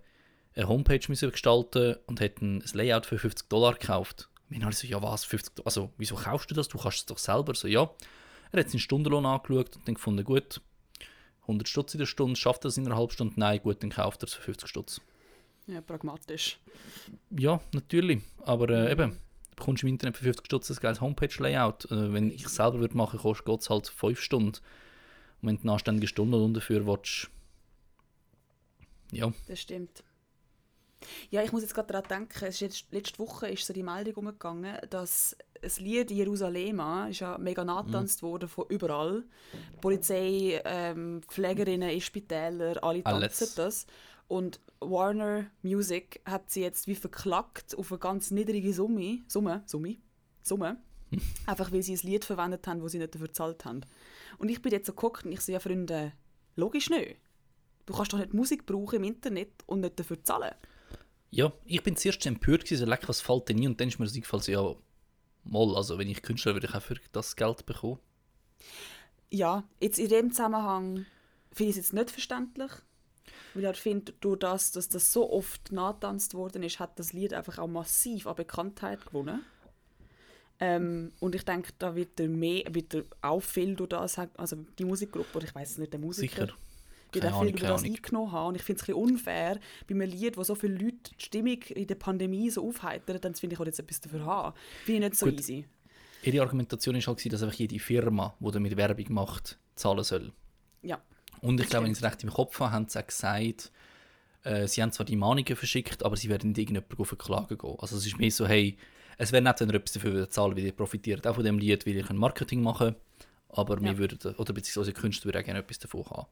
eine Homepage müssen gestalten und hat ein ein Layout für 50 Dollar gekauft. Und ich so, ja was, 50 Dollar? Also, wieso kaufst du das? Du kannst es doch selber. So, ja. Er hat seinen Stundenlohn angeschaut und dann gefunden, gut, 100 Stutz in der Stunde, schafft er es in einer halben Stunde? Nein, gut, dann kauft er es für 50 Stutz. Ja, pragmatisch. Ja, natürlich. Aber äh, eben, du bekommst im Internet für 50 Stutz ein geiles Homepage-Layout. Äh, wenn ich es selber würde machen, kostet es halt 5 Stunden. Und wenn du eine anständige Stunde dafür willst, Ja. Das stimmt. Ja, ich muss jetzt gerade daran denken, es ist letzte Woche ist so die Meldung umgegangen, dass das Lied Jerusalem ist ja mega nachgetanzt Mhm. worden von überall. Polizei, ähm, Pflegerinnen in Spitälern, alle tanzen Alles. das. Und Warner Music hat sie jetzt wie verklagt auf eine ganz niedrige Summe, Summe, Summe, Summe, einfach weil sie ein Lied verwendet haben, wo sie nicht dafür gezahlt haben. Und ich bin jetzt so geguckt und ich so, ja Freunde, logisch nicht. Du kannst doch nicht Musik brauchen im Internet und nicht dafür zahlen. Ja, ich bin zuerst empört gewesen, so leck, was fällt denn nie? Und dann ist mir das eingefallen, so, ja, mal, also wenn ich Künstler würde ich auch für das Geld bekommen. Ja, jetzt in dem Zusammenhang finde ich es jetzt nicht verständlich. Weil ich finde, durch das, dass das so oft nachgetanzt worden ist, hat das Lied einfach auch massiv an Bekanntheit gewonnen. Ähm, und ich denke, da wird er mehr, wird er auch viel durch das, also die Musikgruppe, oder ich weiß es nicht, der Musiker, Sicher. wird auch viel keine das eingenommen haben. Und ich finde es ein unfair, bei einem Lied, wo so viele Leute die Stimmung in der Pandemie so aufheitern, dann finde ich auch jetzt etwas dafür haben. Finde ich nicht so Gut. easy. Ihre Argumentation ist halt, dass einfach jede Firma, die damit Werbung macht, zahlen soll. Ja. Und ich glaube, wenn ich es recht im Kopf habe, haben sie auch gesagt, äh, sie haben zwar die Mahnungen verschickt, aber sie werden nicht irgendjemanden verklagen gehen. Also es ist mehr so, hey, es wäre nett, wenn ihr etwas dafür zahlen weil ihr profitiert auch von dem Lied, weil ihr könnt Marketing machen aber wir Ja. würden, oder beziehungsweise Künstler würden auch gerne etwas davon haben.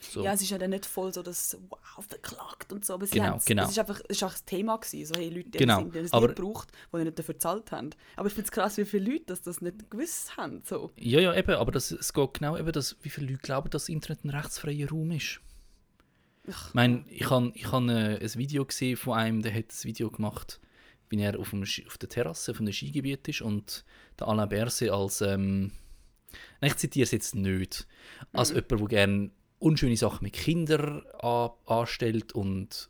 So. Ja, es ist ja dann nicht voll so, dass wow, verklagt und so, aber Genau, genau. es ist einfach, es ist einfach das Thema gewesen, so hey, Leute, die Genau, sind, die ein aber- Lied braucht, die nicht dafür gezahlt haben. Aber ich finde es krass, wie viele Leute das, das nicht gewusst haben. So. Ja, ja, eben, aber das, es geht genau eben, dass, wie viele Leute glauben, dass das Internet ein rechtsfreier Raum ist. Ach, Ich meine, ich habe ich hab, äh, ein Video gesehen von einem, der hat ein Video gemacht, wie er auf, dem, auf der Terrasse von einem Skigebiet ist und der Alain Berset als, ähm, ich zitiere es jetzt nicht, als jemand, der gerne unschöne Sachen mit Kindern an, anstellt und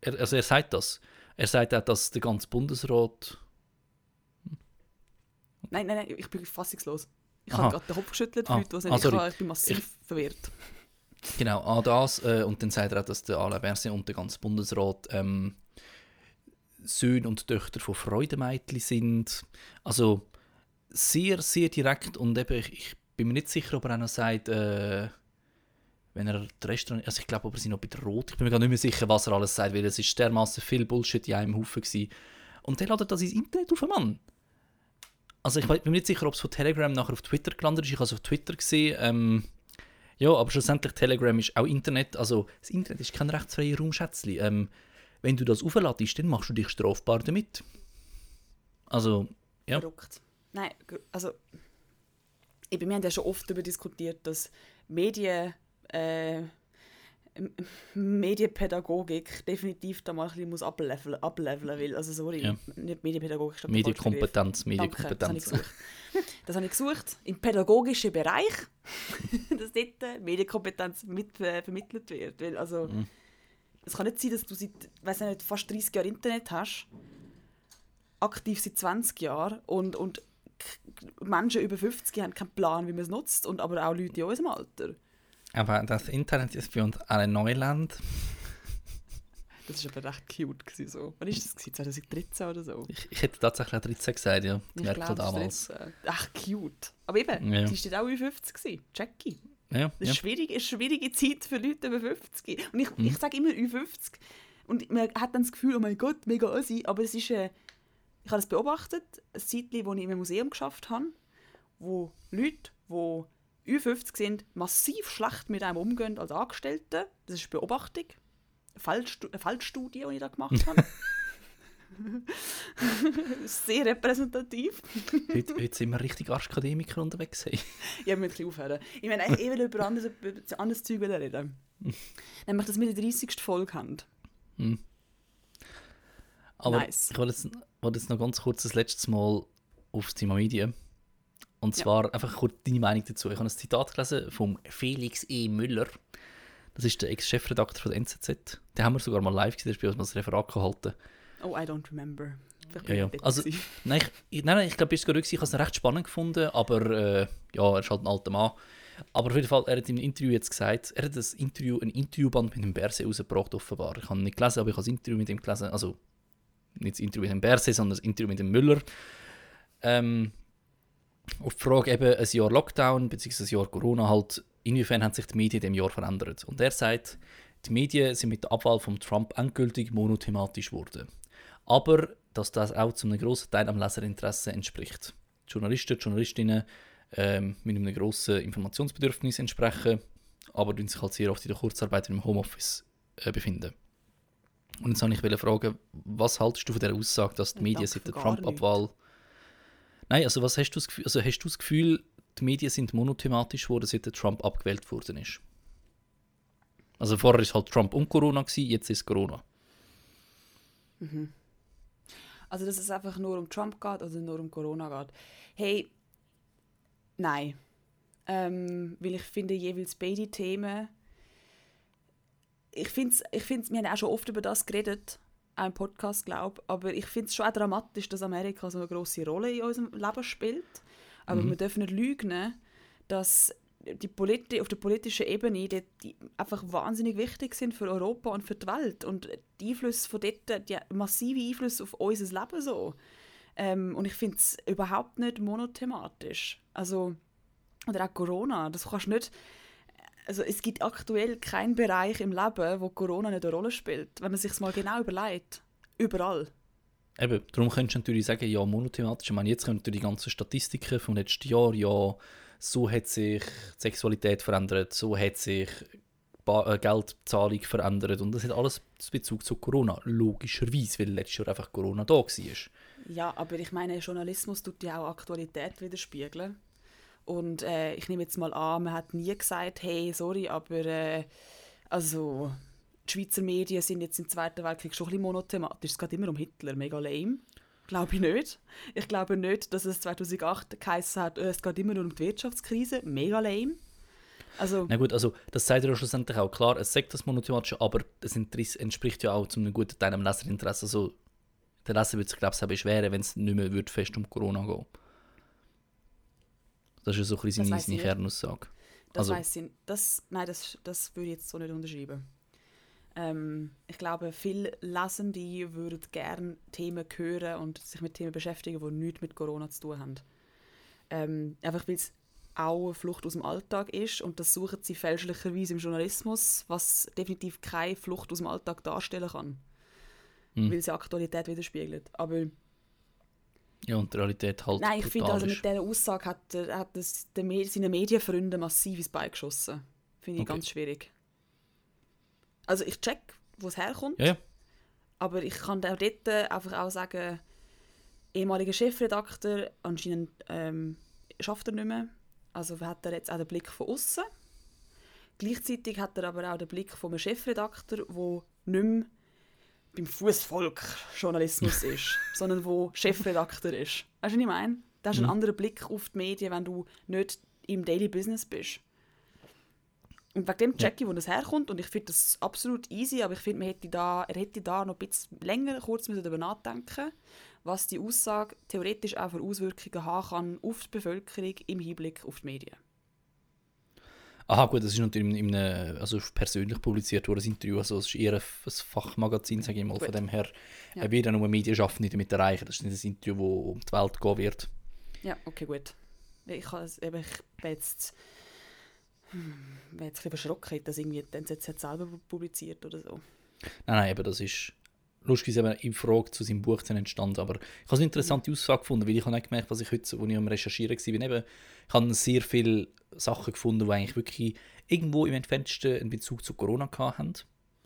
er, also er sagt das. Er sagt auch, dass der ganze Bundesrat nein, nein, nein, ich bin fassungslos. Ich Aha. habe gerade den Kopf geschüttelt, für Ah, Leute, nicht ah, ich, kann, ich bin massiv verwirrt. Genau, an das. Äh, und dann sagt er auch, dass der Alain Berset und der ganze Bundesrat ähm, Söhne und Töchter von Freudemeitli sind. Also sehr, sehr direkt und eben, ich, ich bin mir nicht sicher, ob er auch noch sagt, äh, wenn er die Restaurant, also ich glaube, ob er sie noch bedroht. Ich bin mir gar nicht mehr sicher, was er alles sagt, weil es ist dermaßen viel Bullshit in einem Haufen gewesen. Und der ladet das ins Internet auf, Mann. Also ich bin mir nicht sicher, ob es von Telegram nachher auf Twitter gelandet ist. Ich habe es auf Twitter gesehen. Ähm, ja, aber schlussendlich Telegram ist auch Internet. Also das Internet ist kein rechtsfreier Raum, Schätzli. Ähm, wenn du das aufladest, dann machst du dich strafbar damit. Also, ja. Verrückt. Nein, also eben, wir haben ja schon oft darüber diskutiert, dass Medien, äh, Medienpädagogik definitiv da mal ein bisschen muss ableveln, ableveln will. Also sorry, Ja. nicht Medienpädagogik, ist Begriff. Medienkompetenz, Danke, Medienkompetenz. das habe ich gesucht. Im pädagogischen Bereich, dass dort äh, Medienkompetenz mit, äh, vermittelt wird. Weil, also, Mhm. Es kann nicht sein, dass du seit weiss ich nicht, fast 30 Jahren Internet hast, aktiv seit 20 Jahren und, und Menschen über 50 haben keinen Plan, wie man es nutzt, und aber auch Leute in unserem Alter. Aber das Internet ist für uns ein Neuland. Das war aber recht cute. Gewesen, so. Wann war das? Gewesen? 2013 oder so? Ich, ich hätte tatsächlich auch 13 gesagt, ja. Ich Merkel glaube, das damals. ist 13. Ach, cute. Aber eben, Ja. sie war auch über 50. Gewesen. Jackie. Ja, Das ist ja. schwierig, eine schwierige Zeit für Leute über 50. Und ich, Mhm. ich sage immer über 50. Und man hat dann das Gefühl, oh mein Gott, mega assi. Aber es ist, äh, ich habe das beobachtet, ein Zeitchen, wo ich im Museum geschafft habe, wo Leute, die über 50 sind, massiv schlecht mit einem umgehen als Angestellte. Das ist Beobachtung. Eine Feldstudie, die ich da gemacht habe. Sehr repräsentativ. Heute, heute sind wir richtig Arschakademiker unterwegs. Hey. Ja, wir müssen aufhören. Ich meine, ich will über anderes, über anderes Zeug reden. Nämlich, dass wir die 30. Folge haben. Aber Nice. ich wollte jetzt, wollte jetzt noch ganz kurz das letzte Mal aufs Thema Medien. Und Ja. zwar einfach kurz deine Meinung dazu. Ich habe ein Zitat gelesen vom Felix E. Müller. Das ist der Ex-Chefredakteur von der NZZ. Den haben wir sogar mal live gesehen, der hat mal ein Referat gehalten. Oh, I don't remember. Ja, ja. Also, nein, ich, nein, nein, ich glaube, ich habe es recht spannend gefunden, aber äh, ja, er ist halt ein alter Mann. Aber auf jeden Fall, er hat im Interview jetzt gesagt, er hat das Interview, ein Interviewband mit dem Berse rausgebracht, offenbar. Ich habe nicht gelesen, aber ich habe das Interview mit ihm gelesen. Also, nicht das Interview mit dem Berse, sondern das Interview mit dem Müller. Ähm, auf die Frage eben, ein Jahr Lockdown, beziehungsweise ein Jahr Corona halt, inwiefern haben sich die Medien in diesem Jahr verändert? Und er sagt, die Medien sind mit der Abwahl von Trump endgültig monothematisch geworden. Aber dass das auch zu einem grossen Teil am Leserinteresse entspricht. Die Journalisten, die Journalistinnen ähm, mit einem grossen Informationsbedürfnis entsprechen, aber sich halt sehr oft in der Kurzarbeit im Homeoffice äh, befinden. Und jetzt wollte ich fragen, was haltest du von der Aussage, dass die Medien seit der Trump-Abwahl... Nein, also was hast du das Gefühl, also hast du das Gefühl, die Medien sind monothematisch geworden, seit der Trump abgewählt worden ist? Also vorher war halt Trump und Corona, gewesen, jetzt ist Corona. Mhm. Also dass es einfach nur um Trump geht oder nur um Corona geht. Hey, nein. Ähm, weil ich finde jeweils beide Themen ich finde ich find's, wir haben auch schon oft über das geredet, auch im Podcast, glaube aber ich finde es schon auch dramatisch, dass Amerika so eine große Rolle in unserem Leben spielt. Aber mhm. wir dürfen nicht lügen, dass die Politi auf der politischen Ebene die, die einfach wahnsinnig wichtig sind für Europa und für die Welt. Und die Einflüsse von dort, die massive Einflüsse auf unser Leben so. Ähm, und ich finde es überhaupt nicht monothematisch. Also, oder auch Corona, das kannst du nicht also es gibt aktuell keinen Bereich im Leben, wo Corona nicht eine Rolle spielt, wenn man sich mal genau überlegt. Überall. Eben, darum könntest du natürlich sagen, ja, monothematisch. Ich meine, jetzt kommen die ganzen Statistiken vom letzten Jahr, ja, so hat sich die Sexualität verändert, so hat sich die äh, Geldzahlung verändert und das hat alles Bezug zu Corona, logischerweise, weil letztes Jahr einfach Corona da war. Ja, aber ich meine, Journalismus tut ja auch Aktualität widerspiegeln. Und äh, ich nehme jetzt mal an, man hat nie gesagt, hey, sorry, aber äh, also die Schweizer Medien sind jetzt im Zweiten Weltkrieg schon ein bisschen monothematisch. Es geht immer um Hitler, mega lame. Glaube ich nicht. Ich glaube nicht, dass es 2008 geheißen hat, äh, es geht immer nur um die Wirtschaftskrise. Mega lame. Also, Na gut, also das sagt ja schlussendlich auch klar, es sagt das monothematische, aber das entspricht ja auch zu einem guten Teil dem Leserinteresse. Also der Leser würde sich, glaube ich, beschweren, wenn es nicht mehr fest um Corona geht. Das ist so ein bisschen seine Kernaussage. Das also, weiss ich das, Nein, das, das würde ich jetzt so nicht unterschreiben. Ähm, ich glaube, viele Lesende würden gerne Themen hören und sich mit Themen beschäftigen, die nichts mit Corona zu tun haben. Ähm, einfach weil es auch eine Flucht aus dem Alltag ist und das suchen sie fälschlicherweise im Journalismus, was definitiv keine Flucht aus dem Alltag darstellen kann. Mhm. Weil sie Aktualität widerspiegelt. Aber ja, und die Realität halt Nein, ich finde, also mit dieser Aussage hat, er, hat das den, seine Medienfreunde massiv ins Bein geschossen. Finde ich okay. ganz schwierig. Also ich check, wo es herkommt. Ja, ja. Aber ich kann auch dort einfach auch sagen, ehemaliger Chefredakteur, anscheinend ähm, schafft er nicht mehr. Also hat er jetzt auch den Blick von außen. Gleichzeitig hat er aber auch den Blick von einem Chefredakteur, der nicht mehr beim Fußvolk Journalismus ist, sondern wo Chefredakteur ist. Weißt du, was ich meine? Da hast du einen mhm. anderen Blick auf die Medien, wenn du nicht im Daily Business bist. Und wegen dem check ich, wo das herkommt und ich finde das absolut easy, aber ich finde, hätte da, er hätte da noch ein bisschen länger kurz darüber nachdenken was die Aussage theoretisch auch für Auswirkungen haben kann auf die Bevölkerung im Hinblick auf die Medien. Aha, gut, das ist natürlich in einem, also persönlich publiziert worden, das Interview. Also, es ist eher ein, Fachmagazin, sage ich mal. Gut. Von dem her ja. wird nur Medienschaffende damit erreichen. Das ist nicht ein Interview, das um die Welt gehen wird. Ja, okay, gut. Ich, ich bin jetzt, hm, bin jetzt ein bisschen erschrocken, dass irgendwie die NZZ selber publiziert oder so. Nein, nein, eben das ist lustig eben in Frage zu seinem Buch entstanden. Aber ich habe eine interessante. Aussage gefunden, weil ich habe nicht gemerkt, was ich heute, als ich am Recherchieren war, eben, ich habe sehr viele Sachen gefunden, die eigentlich wirklich irgendwo im entferntesten einen Bezug zu Corona hatten.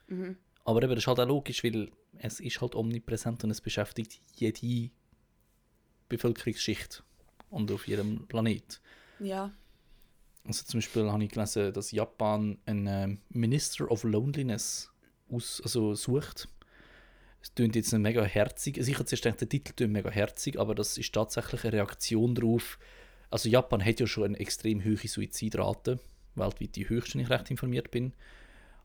Mhm. Aber eben, das ist halt auch logisch, weil es ist halt omnipräsent und es beschäftigt jede Bevölkerungsschicht und auf jedem Planet. Ja. Also zum Beispiel habe ich gelesen, dass Japan einen ähm, Minister of Loneliness aus, also sucht. Es klingt jetzt nicht mega herzig. Also ich habe zuerst gedacht, der Titel klingt mega herzig, aber das ist tatsächlich eine Reaktion darauf, also Japan hat ja schon eine extrem hohe Suizidrate, weltweit die höchste, wenn ich recht informiert bin.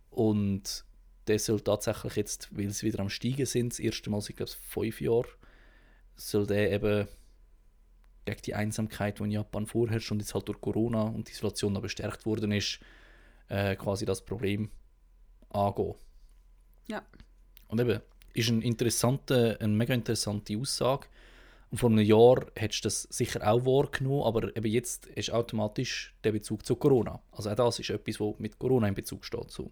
Und der soll tatsächlich jetzt, weil sie wieder am Steigen sind, das erste Mal seit, glaube fünf Jahren, soll der eben gegen die Einsamkeit, die in Japan vorherrscht und jetzt halt durch Corona und die Isolation noch bestärkt worden ist, äh, quasi das Problem angehen. Ja. Und eben, ist ein interessante, eine mega interessante Aussage. Und vor einem Jahr hättest du das sicher auch wahrgenommen, aber eben jetzt ist automatisch der Bezug zu Corona. Also auch das ist etwas, was mit Corona in Bezug steht. So.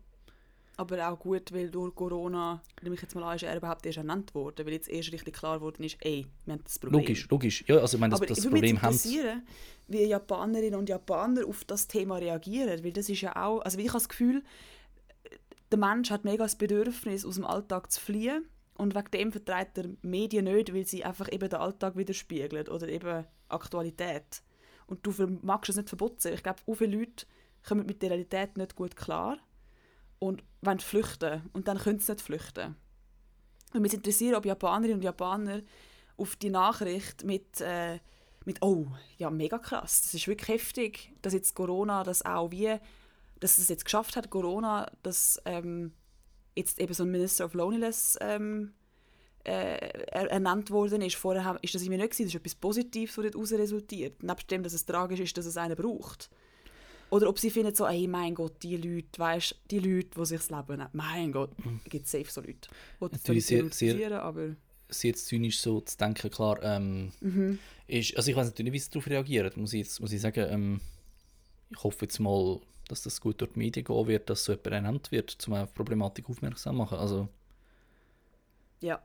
aber auch gut, weil durch Corona, nehme ich jetzt mal an, ist er überhaupt erst ernannt worden, weil jetzt erst richtig klar geworden ist, ey, wir haben das Problem. Logisch, logisch. Ja, also ich meine, das, aber das ich Problem haben interessieren, wie Japanerinnen und Japaner auf das Thema reagieren, weil das ist ja auch, also ich habe das Gefühl, der Mensch hat mega das Bedürfnis, aus dem Alltag zu fliehen und wegen dem vertreibt er Medien nicht, weil sie einfach eben den Alltag widerspiegeln oder eben Aktualität. Und du magst es nicht verboten. Ich glaube, auch viele Leute kommen mit der Realität nicht gut klar und wollen flüchten. Und dann können sie nicht flüchten. Und mich interessiert, ob Japanerinnen und Japaner auf die Nachricht mit, äh, mit «Oh, ja, mega krass, das ist wirklich heftig, dass jetzt Corona das auch wie, dass es jetzt geschafft hat, Corona, dass ähm, jetzt eben so ein Minister of Loneliness ähm, äh, er- ernannt worden ist. Vorher haben- ist das immer nicht gewesen. Das ist etwas Positives, was daraus resultiert. Nebst dem, dass es tragisch ist, dass es einen braucht. Oder ob sie finden so, hey, mein Gott, die Leute, weißt, die Leute, die sich das Leben nehmen, mein Gott, es gibt safe so Leute. Mhm. Natürlich sehr- sehr- aber sie jetzt zynisch so zu denken, klar, ähm, Mhm. ist, also ich weiß natürlich nicht, wie sie darauf reagieren, muss ich, jetzt, muss ich sagen, ähm, ich hoffe jetzt mal, dass das gut durch die Medien gehen wird, dass so jemand ernannt wird, um auf die Problematik aufmerksam zu machen, also ja.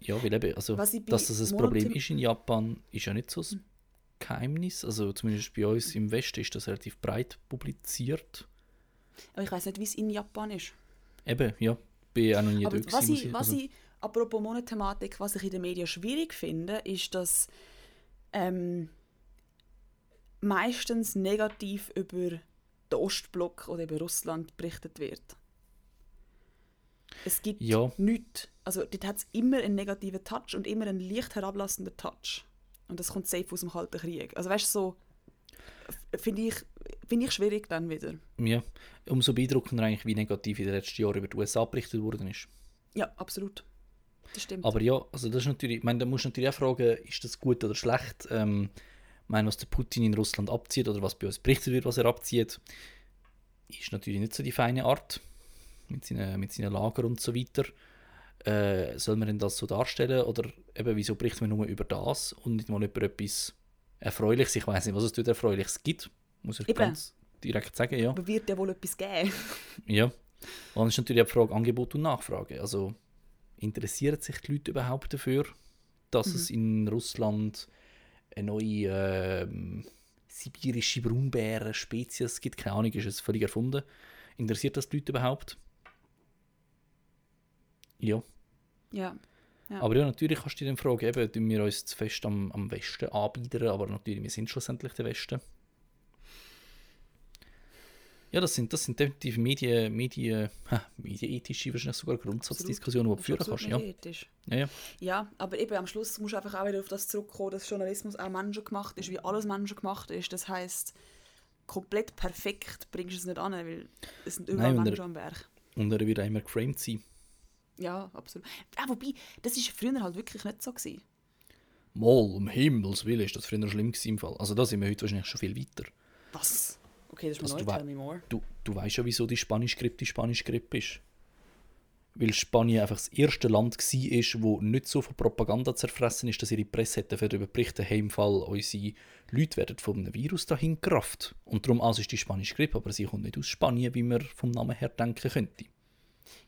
ja, weil eben, also, ich dass das ein Problem ist in Japan, ist ja nicht so ein Geheimnis, also zumindest bei uns im Westen ist das relativ breit publiziert, Aber ich weiß nicht, wie es in Japan ist. eben, ja, bin auch noch nie Aber dort was gewesen, ich, was also- ich, apropos Monothematik, was ich in den Medien schwierig finde, ist, dass ähm, meistens negativ über den Ostblock oder über Russland berichtet wird. Es gibt Ja. nichts. Also dort hat es immer einen negativen Touch und immer einen leicht herablassenden Touch. Und das kommt safe aus dem Kalten Krieg. Also weißt du, so f- finde ich, finde ich schwierig dann wieder. Ja, umso beeindruckender eigentlich, wie negativ in den letzten Jahren über die USA berichtet worden ist. Ja, absolut. Das stimmt. Aber ja, also das ist natürlich, ich meine, da musst du natürlich auch fragen, ist das gut oder schlecht? Ähm, meine, was der Putin in Russland abzieht oder was bei uns berichtet wird, was er abzieht, ist natürlich nicht so die feine Art mit seinen, mit seinen Lager und so weiter. Äh, soll man denn das so darstellen oder eben, wieso berichten wir nur über das und nicht mal über etwas Erfreuliches? Ich weiß nicht, was es dort Erfreuliches gibt, muss ich Eben. ganz direkt sagen, ja. Aber wird ja wohl etwas geben. Ja. Und dann ist natürlich auch die Frage Angebot und Nachfrage. Also interessieren sich die Leute überhaupt dafür, dass es in Russland eine neue ähm, sibirische Braunbären-Spezies gibt? Keine Ahnung, ist es völlig erfunden. Interessiert das die Leute überhaupt? Ja. Ja. Ja. Aber ja, natürlich kannst du dir dann fragen, eben, tun wir uns zu fest am, am Westen anbiedern, aber natürlich, wir sind schlussendlich der Westen. Ja, das sind, das sind definitiv Medien, Medien, ha, medienethische, wahrscheinlich sogar Grundsatzdiskussionen, die du führen kannst. Ja. ethisch. Ja, ja. Ja, aber eben am Schluss musst du einfach auch wieder auf das zurückkommen, dass Journalismus auch menschengemacht ist, wie alles menschengemacht ist. Das heißt komplett perfekt bringst du es nicht an, weil es sind überall Nein, Menschen am Werk. Und er wird immer geframed sein. Ja, absolut. Ah, wobei, das war früher halt wirklich nicht so. Gewesen. Mal, um Himmels Willen, ist das früher schlimm gewesen im Fall. Also da sind wir heute wahrscheinlich schon viel weiter. Was? Okay, das ist mir Also neu, tell me more. Du, du weißt ja, wieso die Spanisch-Grippe die Spanisch-Grippe ist. Weil Spanien einfach das erste Land war, wo nicht so von Propaganda zerfressen ist, dass ihre Presse hätte darüber berichten, hey, im Fall unsere Leute werden von einem Virus dahin gerafft. Und darum also ist die spanische Grippe, aber sie kommt nicht aus Spanien, wie man vom Namen her denken könnte.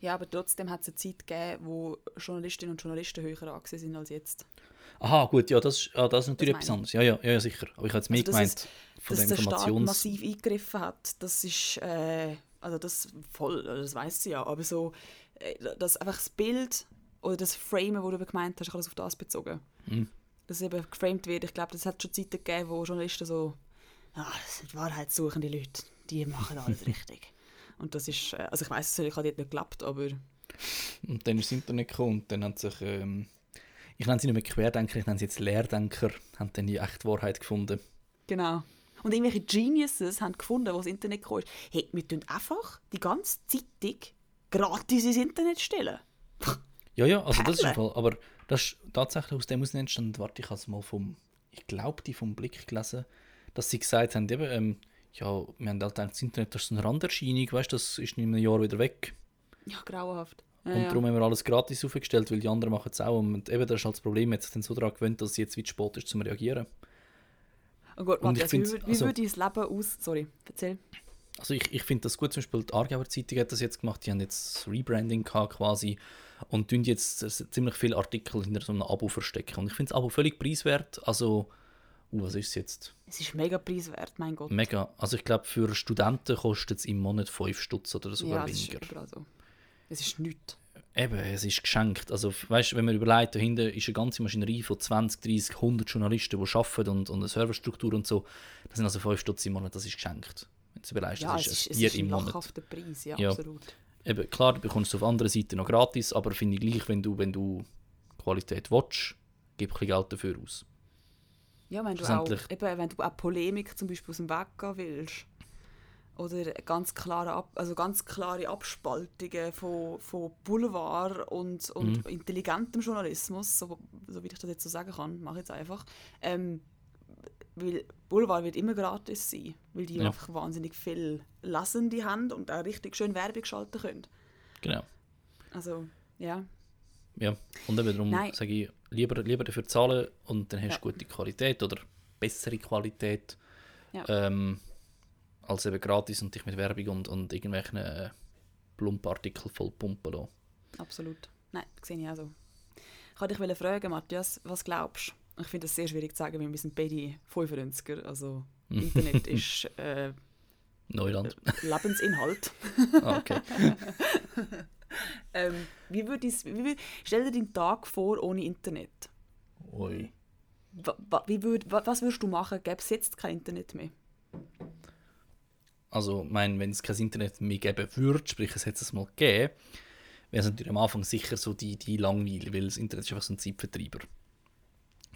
Ja, aber trotzdem hat es eine Zeit gegeben, wo Journalistinnen und Journalisten höher angesehen sind als jetzt. Aha, gut, ja, das, ist- ah, das ist natürlich Das etwas anderes. Ja, ja, ja, sicher. Aber ich habe mehr Also, dass gemeint, es- von dass der der Staat Informations... massiv eingegriffen hat, das ist, äh, also das voll, das weiß sie ja, aber so, äh, dass einfach das Bild oder das Framen, wo du gemeint hast, das auf das bezogen, Mhm. dass eben geframed wird. Ich glaube, das hat schon Zeiten gegeben, wo Journalisten so, ah, das sind wahrheitssuchende Leute, die machen alles richtig. Und das ist, äh, also ich weiß es, dort nicht geglaubt, aber Und dann ist das Internet gekommen und dann haben sich, ähm, ich nenne sie nicht mehr Querdenker, ich nenne sie jetzt Lehrdenker, haben dann die echte Wahrheit gefunden. Genau. Und irgendwelche Geniuses haben gefunden, wo das Internet gekommen ist, hey, wir tun einfach die ganze Zeitung gratis ins Internet stellen. Ja, ja, also das ist Perle. Fall, aber das ist tatsächlich aus dem aus entstanden, warte, ich habe es mal vom, ich glaube, die vom Blick gelesen, dass sie gesagt haben, eben, ähm, ja, wir haben halt gedacht, das Internet das ist so eine Randerscheinung, weißt du, das ist in einem Jahr wieder weg. Ja, grauenhaft. Ja, und ja. darum haben wir alles gratis aufgestellt, weil die anderen machen es auch. Und eben, das ist halt das Problem, jetzt sind so daran gewöhnt, dass es jetzt wie zu spät ist, zum Reagieren. Oh Gott, ich also, wie, wie also- würde dein Leben aus... Sorry, erzähl. Also ich, ich finde das gut, zum Beispiel die Aargauer Zeitung hat das jetzt gemacht, die haben jetzt Rebranding gehabt quasi und tun jetzt ziemlich viele Artikel hinter so einem Abo verstecken. Und ich finde das Abo völlig preiswert, also, uh, was ist es jetzt? Es ist mega preiswert, mein Gott. Mega, also ich glaube für Studenten kostet es im Monat 5 Stutz oder sogar ja, weniger. Ist so. Es ist nichts. Eben, es ist geschenkt. Also, weißt wenn man überlegt, dahinter ist eine ganze Maschinerie von 20, 30, 100 Journalisten, die arbeiten und, und eine Serverstruktur und so. Das sind also 5 Stutz im Monat, das ist geschenkt. Wenn du überlegst, Ja, das es ist ist, ein Bier es ist im ein Monat. Preis, ja, Ja. absolut. Eben, klar, du bekommst es auf anderer Seite noch gratis, aber finde ich gleich, wenn du, wenn du Qualität willst, gib ein bisschen Geld dafür aus. Ja, wenn du, auch, eben, wenn du auch Polemik zum Beispiel aus dem Weg gehen willst, oder ganz klare, Ab also ganz klare Abspaltungen von, von Boulevard und, und Mhm. intelligentem Journalismus, so, so wie ich das jetzt so sagen kann, mache ich jetzt einfach. Ähm, weil Boulevard wird immer gratis sein, weil die Ja. einfach wahnsinnig viel Lesende haben und auch richtig schön Werbung schalten können. Genau. Also, ja. Ja. Und eben darum Nein. sage ich, lieber, lieber dafür zahlen und dann hast Ja. du gute Qualität oder bessere Qualität, Ja. ähm, als eben gratis und dich mit Werbung und, und irgendwelchen äh, Plumpartikeln voll pumpen lassen. Absolut. Nein, sehe ich auch so. Ich wollte dich fragen, Matthias, was glaubst du? Ich finde das sehr schwierig zu sagen, weil wir sind beide 95er. Also Internet ist äh, Neuland. Lebensinhalt. Ah, okay. Ähm, wie würd wie, würd- stell dir deinen Tag vor ohne Internet. Ui. Wa, wa, wie würd, wa, was würdest du machen, gäbe es jetzt kein Internet mehr? Also, mein, wenn es kein Internet mehr geben würde, sprich, es hätte es mal gegeben, wäre es natürlich am Anfang sicher so die, die Langweile, weil das Internet ist einfach so ein Zeitvertreiber.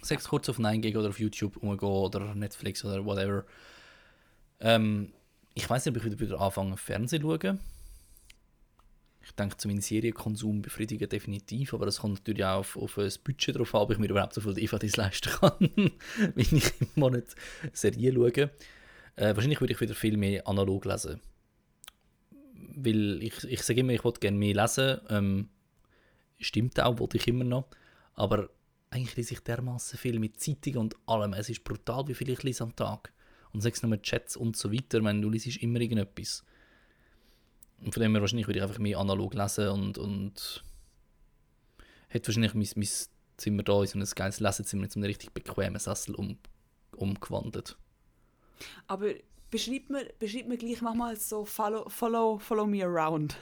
Sechs kurz auf 9gig oder auf YouTube umgehen oder Netflix oder whatever. Ähm, ich weiß nicht, ob ich wieder, wieder anfange, Fernsehen zu schauen. Ich denke, zu meinem Serienkonsum befriedigen definitiv, aber es kommt natürlich auch auf, auf das Budget drauf an, ob ich mir überhaupt so viel DVDs leisten kann, wenn ich im Monat Serien schaue. Äh, wahrscheinlich würde ich wieder viel mehr analog lesen. Weil ich, ich sage immer, ich wollte gerne mehr lesen. Ähm, stimmt auch, wollte ich immer noch. Aber eigentlich lese ich dermaßen viel mit Zeitungen und allem. Es ist brutal, wie viel ich lese am Tag. Und sechs nur Chats und so weiter. Meine, du liest immer irgendetwas. Und von dem her wahrscheinlich würde ich einfach mehr analog lesen und, und hätte wahrscheinlich mein, mein Zimmer da in so ein geiles Lesezimmer so einen richtig bequemen Sessel um, umgewandelt. Aber beschreib mir, beschreib mir gleich manchmal so follow, follow, follow me around.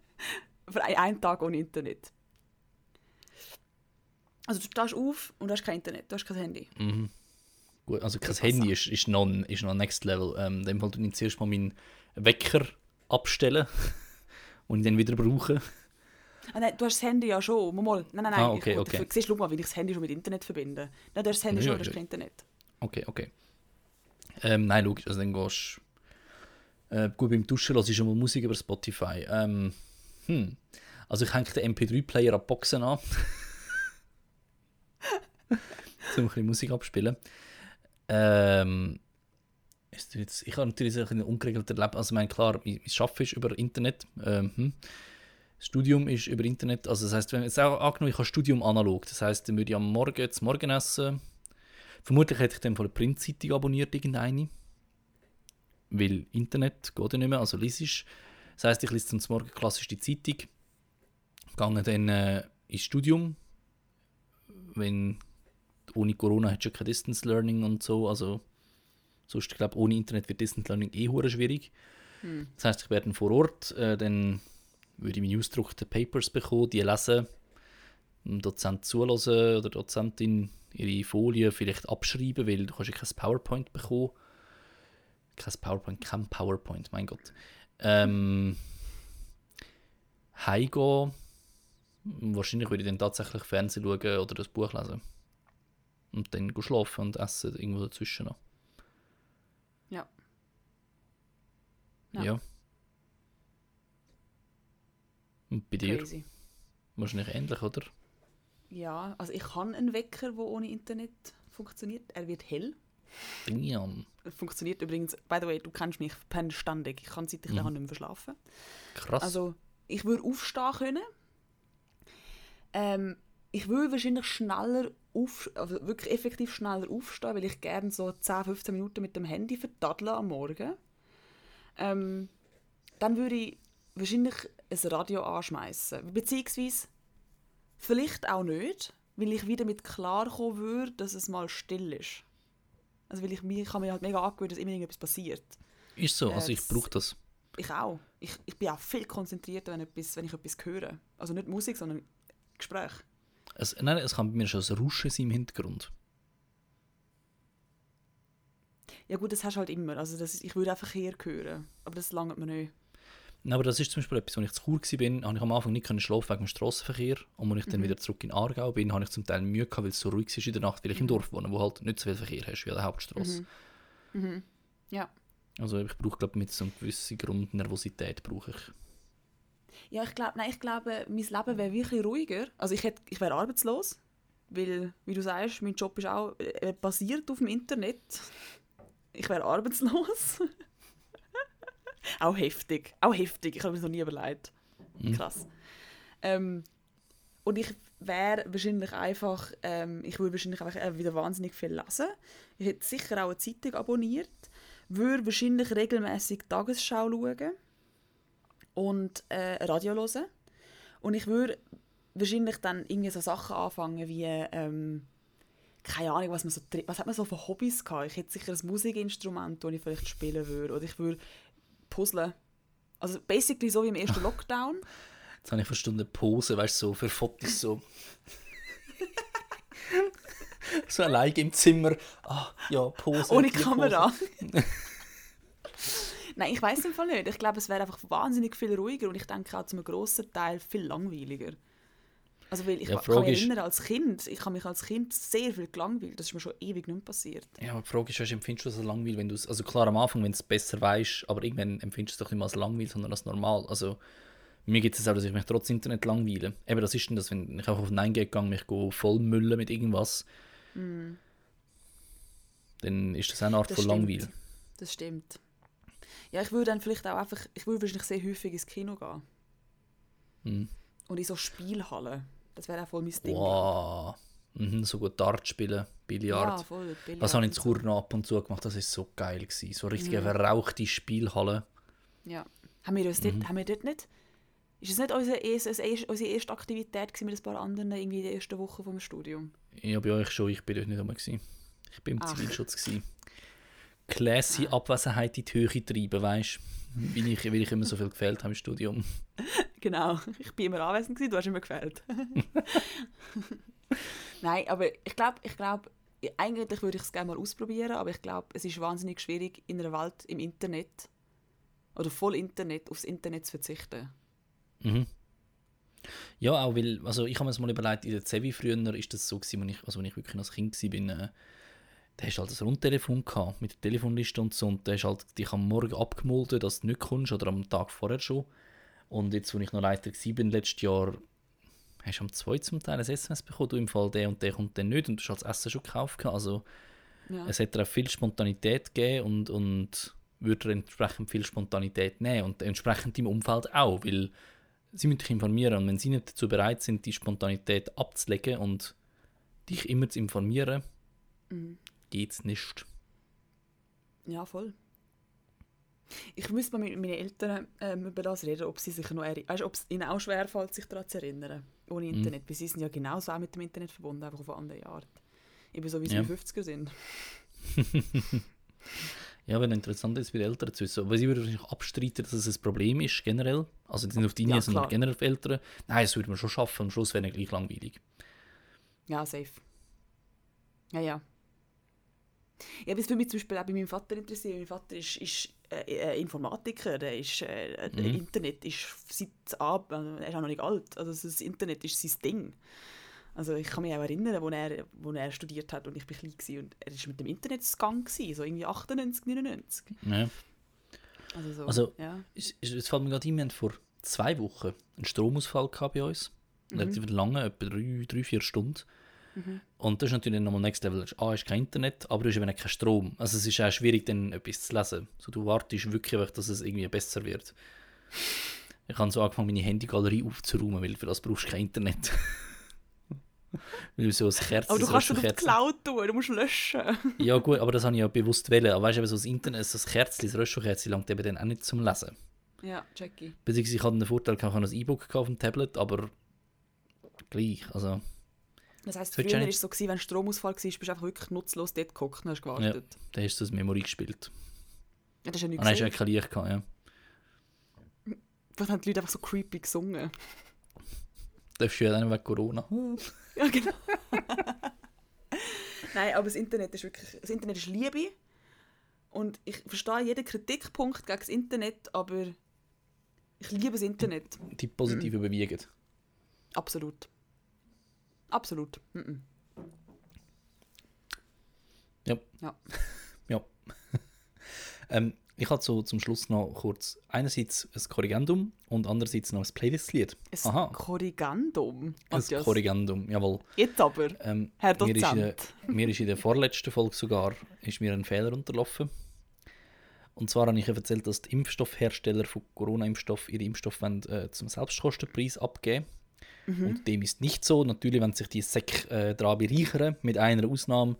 Für ein- einen Tag ohne Internet. Also du stehst auf und du hast kein Internet, du hast kein Handy. Mhm. Gut, also kein Handy ist, ist, noch, ist noch next level. Ähm, in dem Fall tue ich zuerst mal meinen Wecker abstellen und ich dann wieder brauche. Ah, nein, du hast das Handy ja schon. Mal, mal. Nein, nein, nein. Ah, okay, ich, okay. Siehst, schau mal, wie ich das Handy schon mit Internet verbinde. Nein, du hast das Handy Ja, schon, du hast kein Internet. Okay, okay. Ähm, nein, logisch, also dann gehst äh, gut beim Duschen hörst du schon mal Musik über Spotify. Ähm, hm. Also ich hänge den MP3-Player an Boxen an. um ein bisschen Musik abspielen. Ähm, jetzt, ich habe natürlich ein bisschen ungeregelter Leben. Also ich klar, mein, Arbeiten ist über Internet. Ähm, hm. Das Studium ist über Internet. Also das heißt, wenn jetzt auch angenommen, ich habe Studium analog. Das heißt, dann würde ich am Morgen das Morgenessen Vermutlich hätte ich dann von der Printzeitung abonniert, irgendeine. Weil Internet geht ja nicht mehr, also liest Das heisst, ich lese zum Morgen klassisch die Zeitung, gehe dann äh, ins Studium. Wenn ohne Corona hat schon kein Distance Learning und so, also sonst, ich glaube, ohne Internet wird Distance Learning eh hure schwierig. Hm. Das heisst, ich werde dann vor Ort, äh, dann würde ich meine ausgedruckten Papers bekommen, die lesen, dem Dozent zulassen oder Dozentin ihre Folien vielleicht abschreiben, weil du kannst ja kein PowerPoint bekommen. Kein PowerPoint, kein PowerPoint, mein Gott. Ähm, heimgehen. Wahrscheinlich würde ich dann tatsächlich Fernsehen schauen oder das Buch lesen. Und dann schlafen und essen irgendwo dazwischen noch. Ja. Ja. Ja. Und bei dir? Crazy. Wahrscheinlich ähnlich, oder? Ja, also ich habe einen Wecker, der ohne Internet funktioniert. Er wird hell. Damn. Er funktioniert übrigens, by the way, du kennst mich, ich penne ständig. Ich kann seit ich Mhm. nicht mehr verschlafen. Krass. Also, ich würde aufstehen können. Ähm, ich würde wahrscheinlich schneller auf, also wirklich effektiv schneller aufstehen, weil ich gerne so 10, 15 Minuten mit dem Handy verdaddle am Morgen. Ähm, dann würde ich wahrscheinlich ein Radio anschmeißen. Beziehungsweise vielleicht auch nicht, weil ich wieder mit klarkommen würde, dass es mal still ist. Also weil ich, mir, habe mir halt mega angewöhnt, dass immer irgendetwas passiert. Ist so, also Äh, ich brauche das. Ich auch. Ich, ich bin auch viel konzentrierter, wenn, etwas, wenn ich etwas höre. Also nicht Musik, sondern Gespräch. Es, nein, es kann bei mir schon ein Rauschen sein im Hintergrund. Ja gut, das hast du halt immer. Also das, ich würde einfach hier hören. Aber das langt mir nicht. Aber das ist zum Beispiel etwas, als ich zu Chur war, habe ich am Anfang nicht können schlafen wegen dem Strassenverkehr. Und als ich dann wieder zurück in Aargau bin, habe ich zum Teil Mühe gehabt, weil es so ruhig ist in der Nacht, weil ich im Dorf wohne, wo halt nicht so viel Verkehr hast wie an der Hauptstraße. Ja. Also ich brauche, glaube mit so einer gewissen Grundnervosität brauche ich. Ja, ich glaube, nein, ich glaube, mein Leben wäre wirklich ruhiger. Also ich, hätte, ich wäre arbeitslos, weil, wie du sagst, mein Job ist auch äh, basiert auf dem Internet. Ich wäre arbeitslos. auch heftig, auch heftig. Ich habe mir das noch nie überlegt. Krass. Ähm, und ich wäre wahrscheinlich einfach, ähm, ich würde wahrscheinlich einfach äh, wieder wahnsinnig viel lesen. Ich hätte sicher auch eine Zeitung abonniert, würde wahrscheinlich regelmäßig Tagesschau schauen und äh, Radio hören. Und ich würde wahrscheinlich dann irgendwie so Sachen anfangen wie, ähm, keine Ahnung, was, man so, was hat man so für Hobbys gehabt? Ich hätte sicher ein Musikinstrument, das ich vielleicht spielen würde. Oder ich würde puzzeln. Also basically so wie im ersten Lockdown. Jetzt habe ich verstanden, Pose, weißt du, so für Fotos so. so allein im Zimmer. Ah, ja, Pose. Ohne Kamera. Nein, ich weiß im Fall nicht. Ich glaube, es wäre einfach wahnsinnig viel ruhiger und ich denke auch zu einem grossen Teil viel langweiliger. Also weil ich Ja, kann mich ist- erinnern, als Kind, ich habe mich als Kind sehr viel gelangweilt. Das ist mir schon ewig nicht passiert. Ja, aber die Frage ist, empfindest du das als langweilig, wenn du es, also klar am Anfang, wenn du es besser weißt, aber irgendwann empfindest du es doch nicht mehr als langweilig, sondern als normal. Also mir geht es auch, dass ich mich trotz Internet langweile. Eben, das ist dann das, wenn ich auch auf 9 gegangen mich go voll müllen mit irgendwas, dann ist das auch eine Art Das von stimmt. Langweil. Das stimmt. Ja, ich würde dann vielleicht auch einfach, ich würde wahrscheinlich sehr häufig ins Kino gehen. Mhm. Und in so Spielhallen. Das wäre auch voll mein Ding. Wow. Mhm, so gut Dart spielen, Ja, Billard. voll. Billard das habe ich in. Chur noch ab und zu gemacht, das ist so geil gewesen. So richtig Mhm. verrauchte Spielhalle. Ja. Haben wir, uns Mhm. dort, haben wir dort nicht... Ist es nicht unsere erste, unsere erste Aktivität gewesen mit ein paar anderen irgendwie in der ersten Woche vom Studium? Ja, bei euch schon, ich bin dort nicht einmal. Gewesen. Ich bin im Ach. Zivilschutz. Gewesen. Classy Abwesenheit in die Höhe treiben, weißt du? Weil ich, weil ich immer so viel gefehlt habe im Studium. Genau, ich bin immer anwesend gewesen, du hast immer gefällt. Nein, aber ich glaube, ich glaube, eigentlich würde ich es gerne mal ausprobieren, aber ich glaube, es ist wahnsinnig schwierig in einer Welt im Internet oder voll Internet aufs Internet zu verzichten. Mhm. Ja, auch weil, also ich habe mir das mal überlegt, in der Zevi früher ist das so gewesen, als ich, also wenn ich wirklich ein Kind war, äh, da hast du halt ein Rundtelefon gehabt, mit der Telefonliste und so, und da hast halt dich am Morgen abgemolden, dass du nicht kommst, oder am Tag vorher schon. Und jetzt, als ich noch Leiter war, letztes Jahr, hast du am 2 zum Teil ein SMS bekommen, du im Fall der und der kommt dann nicht, und du hast halt das Essen schon gekauft. gehabt. Also Ja. es hat auch viel Spontanität gegeben und, und würde entsprechend viel Spontanität nehmen und entsprechend im Umfeld auch, weil sie müssen dich informieren und wenn sie nicht dazu bereit sind, die Spontanität abzulegen und dich immer zu informieren, Mhm. Geht's nicht. Ja, voll. Ich müsste mal mit meinen Eltern ähm, über das reden, ob sie sich noch eri- weißt, ob es ihnen auch schwerfällt, sich daran zu erinnern. Ohne Mhm. Internet. Weil sie sind ja genauso auch mit dem Internet verbunden, einfach auf eine andere Art. Eben so wie sie Ja. in den 50er sind. Ja, wenn interessant ist, wie die Eltern zu wissen. Aber sie würden wahrscheinlich abstreiten, dass es ein Problem ist, generell. Also sind auf die Linie, Ja, sondern generell auf Eltern. Nein, das würde man schon schaffen. Am Schluss wäre es gleich langweilig. Ja, safe. Ja, ja. Ja, was für mich zum Beispiel auch bei meinem Vater interessiert. Mein Vater ist, ist äh, äh, Informatiker, der ist, äh, Mhm. Internet ist seit ab, äh, er ist auch noch nicht alt, also das Internet ist sein Ding. Also ich kann mich auch erinnern, wo er, wo er studiert hat und ich bin klein war und er ist mit dem Internet gegangen, gewesen, so irgendwie 98, 99. Ja. Also, so, Also- ja. Es, es, fällt mir gerade ein, wir hatten vor zwei Wochen einen Stromausfall gehabt bei uns. Relativ lange, etwa drei, drei, vier Stunden. Und das ist natürlich nochmal Next Level. A ist kein Internet, aber du hast eben keinen Strom. Also es ist auch schwierig, dann etwas zu lesen. So, du wartest wirklich, dass es irgendwie besser wird. Ich habe so angefangen, meine Handygalerie aufzuräumen, weil für das brauchst du kein Internet. Weil so ein Kerz, Aber du kannst es auf die Cloud tun, du musst löschen. Ja gut, aber das habe ich ja bewusst wählen. Aber weißt du, so das Internet, so das Kerzchen, das Röschelkerzchen langt eben dann auch nicht zum Lesen. Ja, Jackie. Beziehungsweise ich hatte den Vorteil, ich habe ein E-Book auf dem Tablet, aber gleich, also Das heisst, früher war es so, gewesen, wenn Stromausfall war, bist du einfach wirklich nutzlos dort geguckt und hast gewartet. da hast du das Memory gespielt. Ja. das ist ja Und nichts dann hast du ja kein Licht gehabt, ja. Vielleicht haben die Leute einfach so creepy gesungen. Darfst du ja dann wegen Corona. Ja, genau. Nein, aber das Internet ist wirklich... Das Internet ist Liebe. Und ich verstehe jeden Kritikpunkt gegen das Internet, aber ich liebe das Internet. Die positive überwiegen. Absolut. Absolut. Mhm. Ja. Ja. Ja. ähm, ich hatte so zum Schluss noch kurz einerseits ein Korrigendum und andererseits noch ein Playlist-Lied. Ein Aha. Korrigandum. Ein Matthias. Korrigendum, jawohl. Jetzt aber, Ähm, Herr mir, ist der, Dozent. mir ist in der vorletzten Folge sogar ist mir ein Fehler unterlaufen. Und zwar habe ich erzählt, dass die Impfstoffhersteller von Corona-Impfstoff ihre Impfstoffe wollen, äh, zum Selbstkostenpreis abgeben. Mhm. Und dem ist nicht so. Natürlich wenn sich die SEC äh, daran bereichern, mit einer Ausnahme.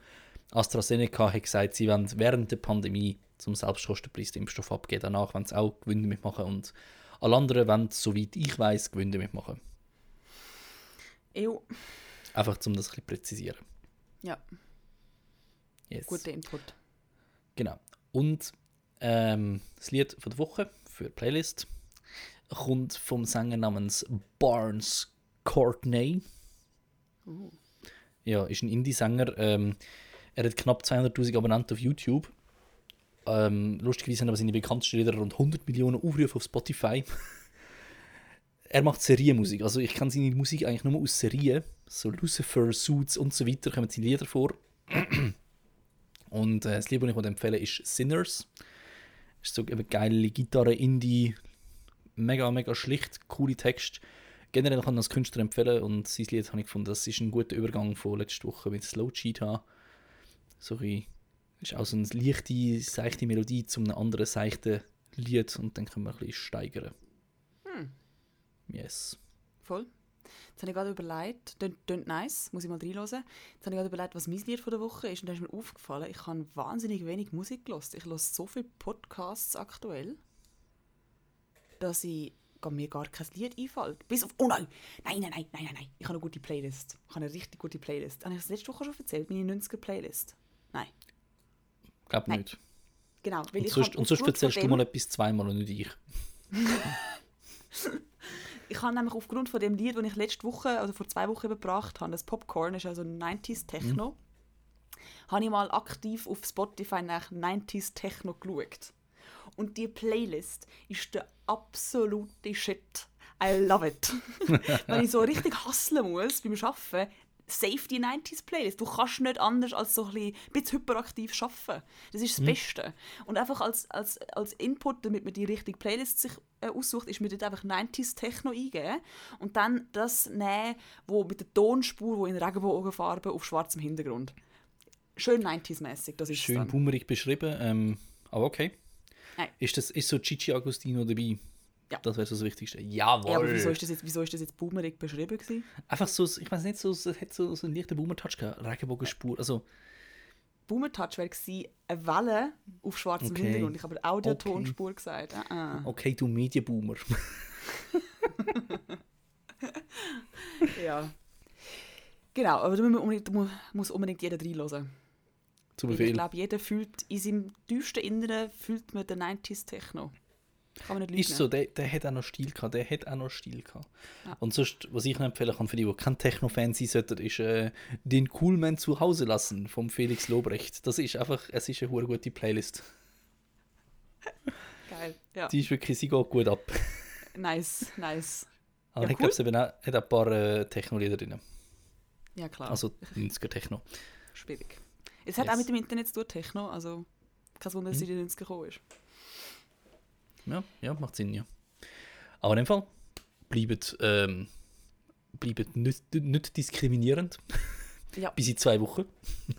AstraZeneca hat gesagt, sie wollen während der Pandemie zum Selbstkostenpreis den Impfstoff abgeben. Danach wollen sie auch Gewinne mitmachen. Und alle anderen wollen, soweit ich weiß, Gewinne mitmachen. Ew. Einfach, um das ein bisschen präzisieren. Ja, Yes. guter Input. Genau. Und ähm, das Lied von der Woche für die Playlist kommt vom Sänger namens Barnes Courtney. Uh. Ja, ist ein Indie-Sänger. Ähm, er hat knapp 200.000 Abonnenten auf YouTube. Ähm, lustigerweise haben aber seine bekanntesten Lieder rund 100 Millionen Aufrufe auf Spotify. er macht Serienmusik. Also ich kenne seine Musik eigentlich nur aus Serien. So Lucifer, Suits und so weiter kommen seine Lieder vor. Und äh, das Lied, das ich euch empfehle, ist Sinners. Ist so eben geile Gitarre, Indie, mega, mega schlicht, coole Text. Generell kann ich das Künstler empfehlen und sein Lied habe ich gefunden, das ist ein guter Übergang von letzter Woche mit Slow Cheetah. So ein, ist auch so eine leichte, seichte Melodie zu einem anderen seichten Lied und dann können wir ein bisschen steigern. Hm. Yes. Voll. Jetzt habe ich gerade überlegt, tönt nice, muss ich mal reinhören. Jetzt habe ich gerade überlegt, was mein Lied von der Woche ist und dann ist mir aufgefallen, ich habe wahnsinnig wenig Musik gehört. Ich höre so viele Podcasts aktuell, dass ich gar- mir gar kein Lied einfällt. Bis auf, oh nein, nein, nein, nein, nein, nein, nein. Ich habe eine gute Playlist. Ich habe eine richtig gute Playlist. Habe ich das letzte Woche schon erzählt, meine 90er-Playlist? Nein, Glaub Nein. nicht. genau. Weil Und ich sonst, und sonst erzählst du mal etwas zweimal und nicht ich. Ich habe nämlich aufgrund von dem Lied, das ich letzte Woche, also vor zwei Wochen gebracht habe, das Popcorn ist also 90s Techno, habe ich mal aktiv auf Spotify nach 90s Techno geschaut. Und die Playlist ist der absolute Shit. I love it. Wenn ich so richtig hustlen muss beim Arbeiten, die 90s Playlist. Du kannst nicht anders als so ein bisschen, ein bisschen hyperaktiv arbeiten. Das ist das Beste. Und einfach als, als, als Input, damit man die richtige Playlist sich äh, aussucht, ist mir dort einfach 90s Techno eingeben und dann das nehmen, wo mit der Tonspur, wo in Regenbogenfarbe auf schwarzem Hintergrund. Schön 90s-mäßig, das ist es Schön dann. boomerig beschrieben, ähm, aber okay. Nein. Ist, das, ist so Gigi Agostino dabei? Ja. Das wäre so das Wichtigste. Jawohl! Ja, aber wieso ist das jetzt, wieso ist das jetzt boomerig beschrieben gewesen? Einfach so, ich weiß nicht, so, es hat so, so einen leichten Boomer-Touch gehabt. Regenbogenspur, also Boomer Touch wäre gewesen, eine Welle auf schwarzem Okay. Hintergrund. Ich habe Audio-Tonspur gesagt. Ah, ah. okay, du Medienboomer. Ja. Genau, aber da muss, unbedingt, muss unbedingt jeder reinhören. Zu Weil Ich Befehl. glaube, jeder fühlt, in seinem tiefsten Inneren fühlt man den 90s Techno. Kann man nicht lügen. Ist so, der, der hat auch noch Stil gehabt, der hat auch noch Stil gehabt. Ja. Und sonst, was ich noch empfehlen kann für die, die kein Techno-Fan sein sollten, ist äh, «Den Coolman zu Hause lassen» vom Felix Lobrecht. Das ist einfach, es ist eine gute Playlist. Geil. Ja. Die ist wirklich, sie geht gut ab. Nice, nice. Aber Ja, ich glaube, sie hat auch ein paar äh, Techno-Lieder drin. Ja, klar. Also 90er Techno. Schwierig. Es hat Yes. auch mit dem Internet zu tun, Techno. Also, kein Wunder, dass sie in den 90 gekommen ist. Ja, ja, macht Sinn, ja. Aber in dem Fall, bleibt, ähm, bleibt nicht, nicht diskriminierend. Ja. Bis in zwei Wochen.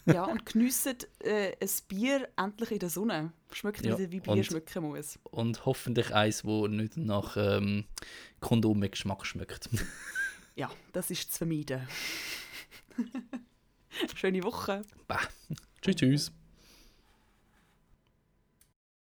Ja, und geniessen äh, ein Bier endlich in der Sonne. Schmeckt Ja, wieder, wie Bier und- schmecken muss. Und hoffentlich eins, wo nicht nach ähm, Kondom mit Geschmack schmeckt. Ja, das ist zu vermeiden. Schöne Woche. Bah. Tschüss, tschüss.